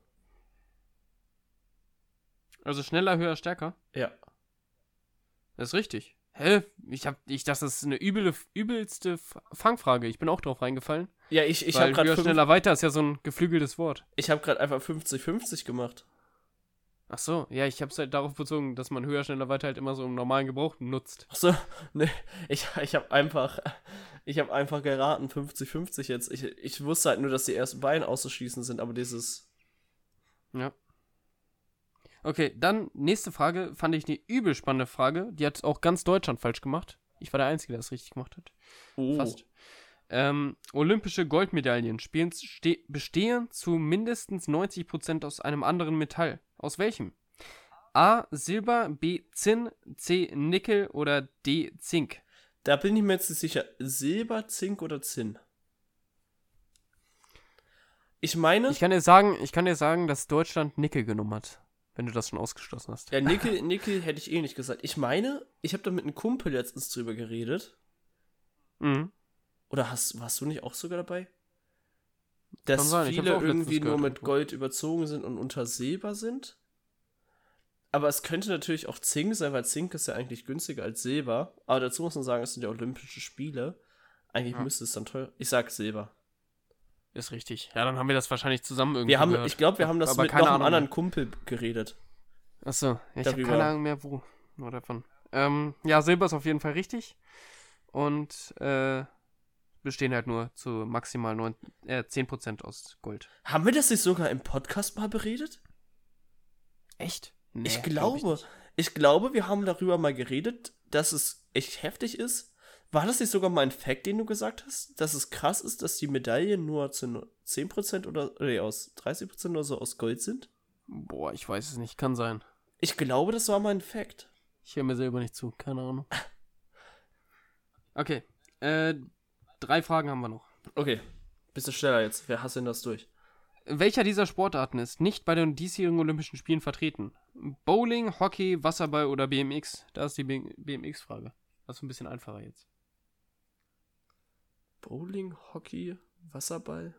Also schneller, höher, stärker? Ja. Das ist richtig. Hä? Ich hab, ich dachte, das ist eine üble, übelste Fangfrage. Ich bin auch drauf reingefallen. Ja, ich, ich habe gerade höher, schneller, weiter ist ja so ein geflügeltes Wort. ich hab grad einfach 50-50 gemacht. Ach so, ja, ich hab's halt darauf bezogen, dass man höher, schneller, weiter halt immer so im normalen Gebrauch nutzt. Achso, [LAUGHS] ne, ich, ich habe einfach, ich habe einfach geraten, 50-50 jetzt. Ich, ich wusste halt nur, dass die ersten beiden auszuschließen sind, aber dieses, Ja. Okay, dann nächste Frage, fand ich eine übel spannende Frage. Die hat auch ganz Deutschland falsch gemacht. Ich war der Einzige, der das richtig gemacht hat. oh, Fast. Ähm, olympische Goldmedaillen spielen, ste bestehen zu mindestens 90% aus einem anderen Metall. Aus welchem? A. Silber, B. Zinn, C. Nickel oder D. Zink. da bin ich mir jetzt nicht sicher, Silber, Zink oder Zinn? Ich meine, Ich kann dir sagen, ich kann dir sagen, dass Deutschland Nickel genommen hat, wenn du das schon ausgeschlossen hast. ja, Nickel, Nickel hätte ich eh nicht gesagt. Ich meine, ich habe da mit einem Kumpel letztens drüber geredet. Mhm. Oder hast, warst du nicht auch sogar dabei? dass sein, viele irgendwie nur mit irgendwo. Gold überzogen sind und untersehbar sind. Aber es könnte natürlich auch Zink sein, weil Zink ist ja eigentlich günstiger als Silber. Aber dazu muss man sagen, es sind ja Olympische Spiele. Eigentlich Ja. müsste es dann teuer. Ich sag Silber. Ist richtig. Ja, dann haben wir das wahrscheinlich zusammen irgendwie Wir haben, gehört. ich glaube, wir haben das Aber mit noch einem anderen. Kumpel geredet. Achso, ja, ich habe keine Ahnung mehr, wo. Nur davon. Ähm, ja, Silber ist auf jeden Fall richtig. Und äh, bestehen halt nur zu maximal 9, äh, 10% aus Gold. Haben wir das nicht sogar im Podcast mal beredet? Echt? ich glaub glaube, nicht. ich, glaube, wir haben darüber mal geredet, dass es echt heftig ist. War das nicht sogar mal ein Fact, den du gesagt hast? Dass es krass ist, dass die Medaillen nur zu nur 10% oder nee, aus 30% oder so aus Gold sind? Boah, ich weiß es nicht. Kann sein. Ich glaube, das war mal ein Fact. Ich höre mir selber nicht zu. Keine Ahnung. [LAUGHS] Okay. Äh, drei Fragen haben wir noch. Okay, bist du schneller jetzt? Wer hasst denn das durch? Welcher dieser Sportarten ist nicht bei den diesjährigen Olympischen Spielen vertreten? Bowling, Hockey, Wasserball oder BMX? Da ist die BMX-Frage. Das ist ein bisschen einfacher jetzt. Bowling, Hockey, Wasserball?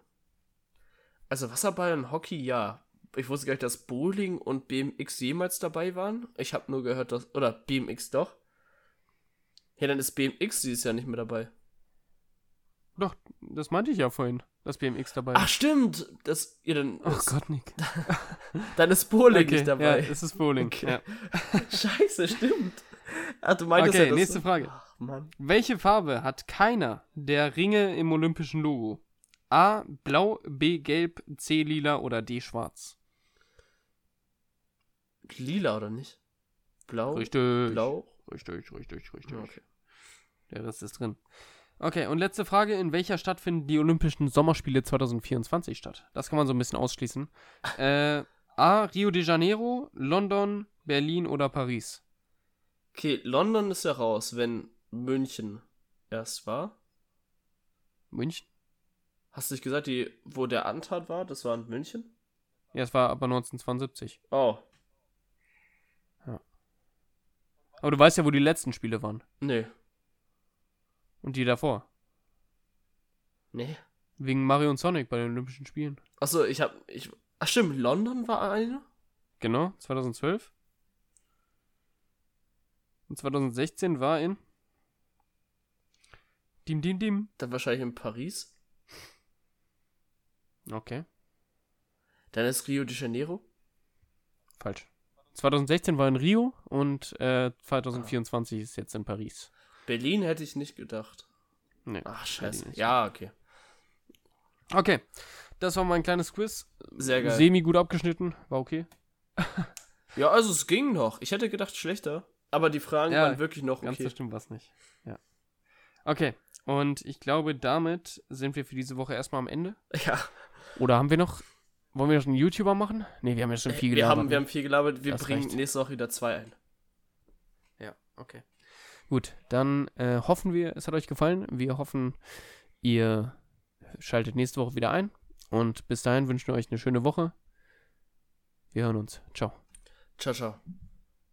Also Wasserball und Hockey, ja. Ich wusste gar nicht, dass Bowling und BMX jemals dabei waren. Ich habe nur gehört, dass. Oder BMX doch. Ja, dann ist BMX dieses Jahr nicht mehr dabei. Doch, das meinte ich ja vorhin, dass BMX dabei Ach, ist. stimmt. Das, ja, dann, Oh ist, Gott, Nick. [LAUGHS] dann ist Bowling Okay, nicht ja, dabei. es ist Bowling. Okay. Ja. [LAUGHS] Scheiße, stimmt. Ach, du meintest Okay, ja, nächste Frage. Mann. Welche Farbe hat keiner der Ringe im olympischen Logo? A. Blau, B. Gelb, C. Lila oder D. Schwarz? Lila, oder nicht? Blau? Richtig. Blau? Richtig, richtig, richtig. Okay. Der Rest ist drin. Okay, und letzte Frage. In welcher Stadt finden die Olympischen Sommerspiele 2024 statt? Das kann man so ein bisschen ausschließen. [LAUGHS] Äh, A. Rio de Janeiro, London, Berlin oder Paris? Okay, London ist ja raus, wenn München erst war. München? Hast du nicht gesagt, die, wo der Antrag war, das war in München? Ja, es war aber 1972. Oh, Aber du weißt ja, wo die letzten Spiele waren. nee. Und die davor. Nee. Wegen Mario und Sonic bei den Olympischen Spielen. Achso, ich hab. Ich, ach stimmt, London war eine? Genau, 2012. Und 2016 war in. Dim, dim, dim. Dann wahrscheinlich in Paris. Okay, Dann ist Rio de Janeiro. falsch. 2016 war in Rio und äh, 2024 ist jetzt in Paris. Berlin hätte ich nicht gedacht. Nee, Ach, scheiße. Ja, okay. Okay, das war mein kleines Quiz. Sehr geil. Semi gut abgeschnitten, war okay. [LAUGHS] Ja, also es ging noch. Ich hätte gedacht schlechter. Aber die Fragen Ja, waren wirklich noch Ganz okay. so stimmt was nicht. Ja. Okay, und ich glaube, damit sind wir für diese Woche erstmal am Ende. Ja, Oder haben wir noch. Wollen wir noch einen YouTuber machen? Ne, wir haben ja schon viel wir gelabert. haben, wir haben viel gelabert. Wir Das bringen reicht. nächste Woche wieder zwei ein. Ja, okay. Gut, dann äh, hoffen wir, es hat euch gefallen. Wir hoffen, ihr schaltet nächste Woche wieder ein. Und bis dahin wünschen wir euch eine schöne Woche. Wir hören uns. Ciao. Ciao, ciao.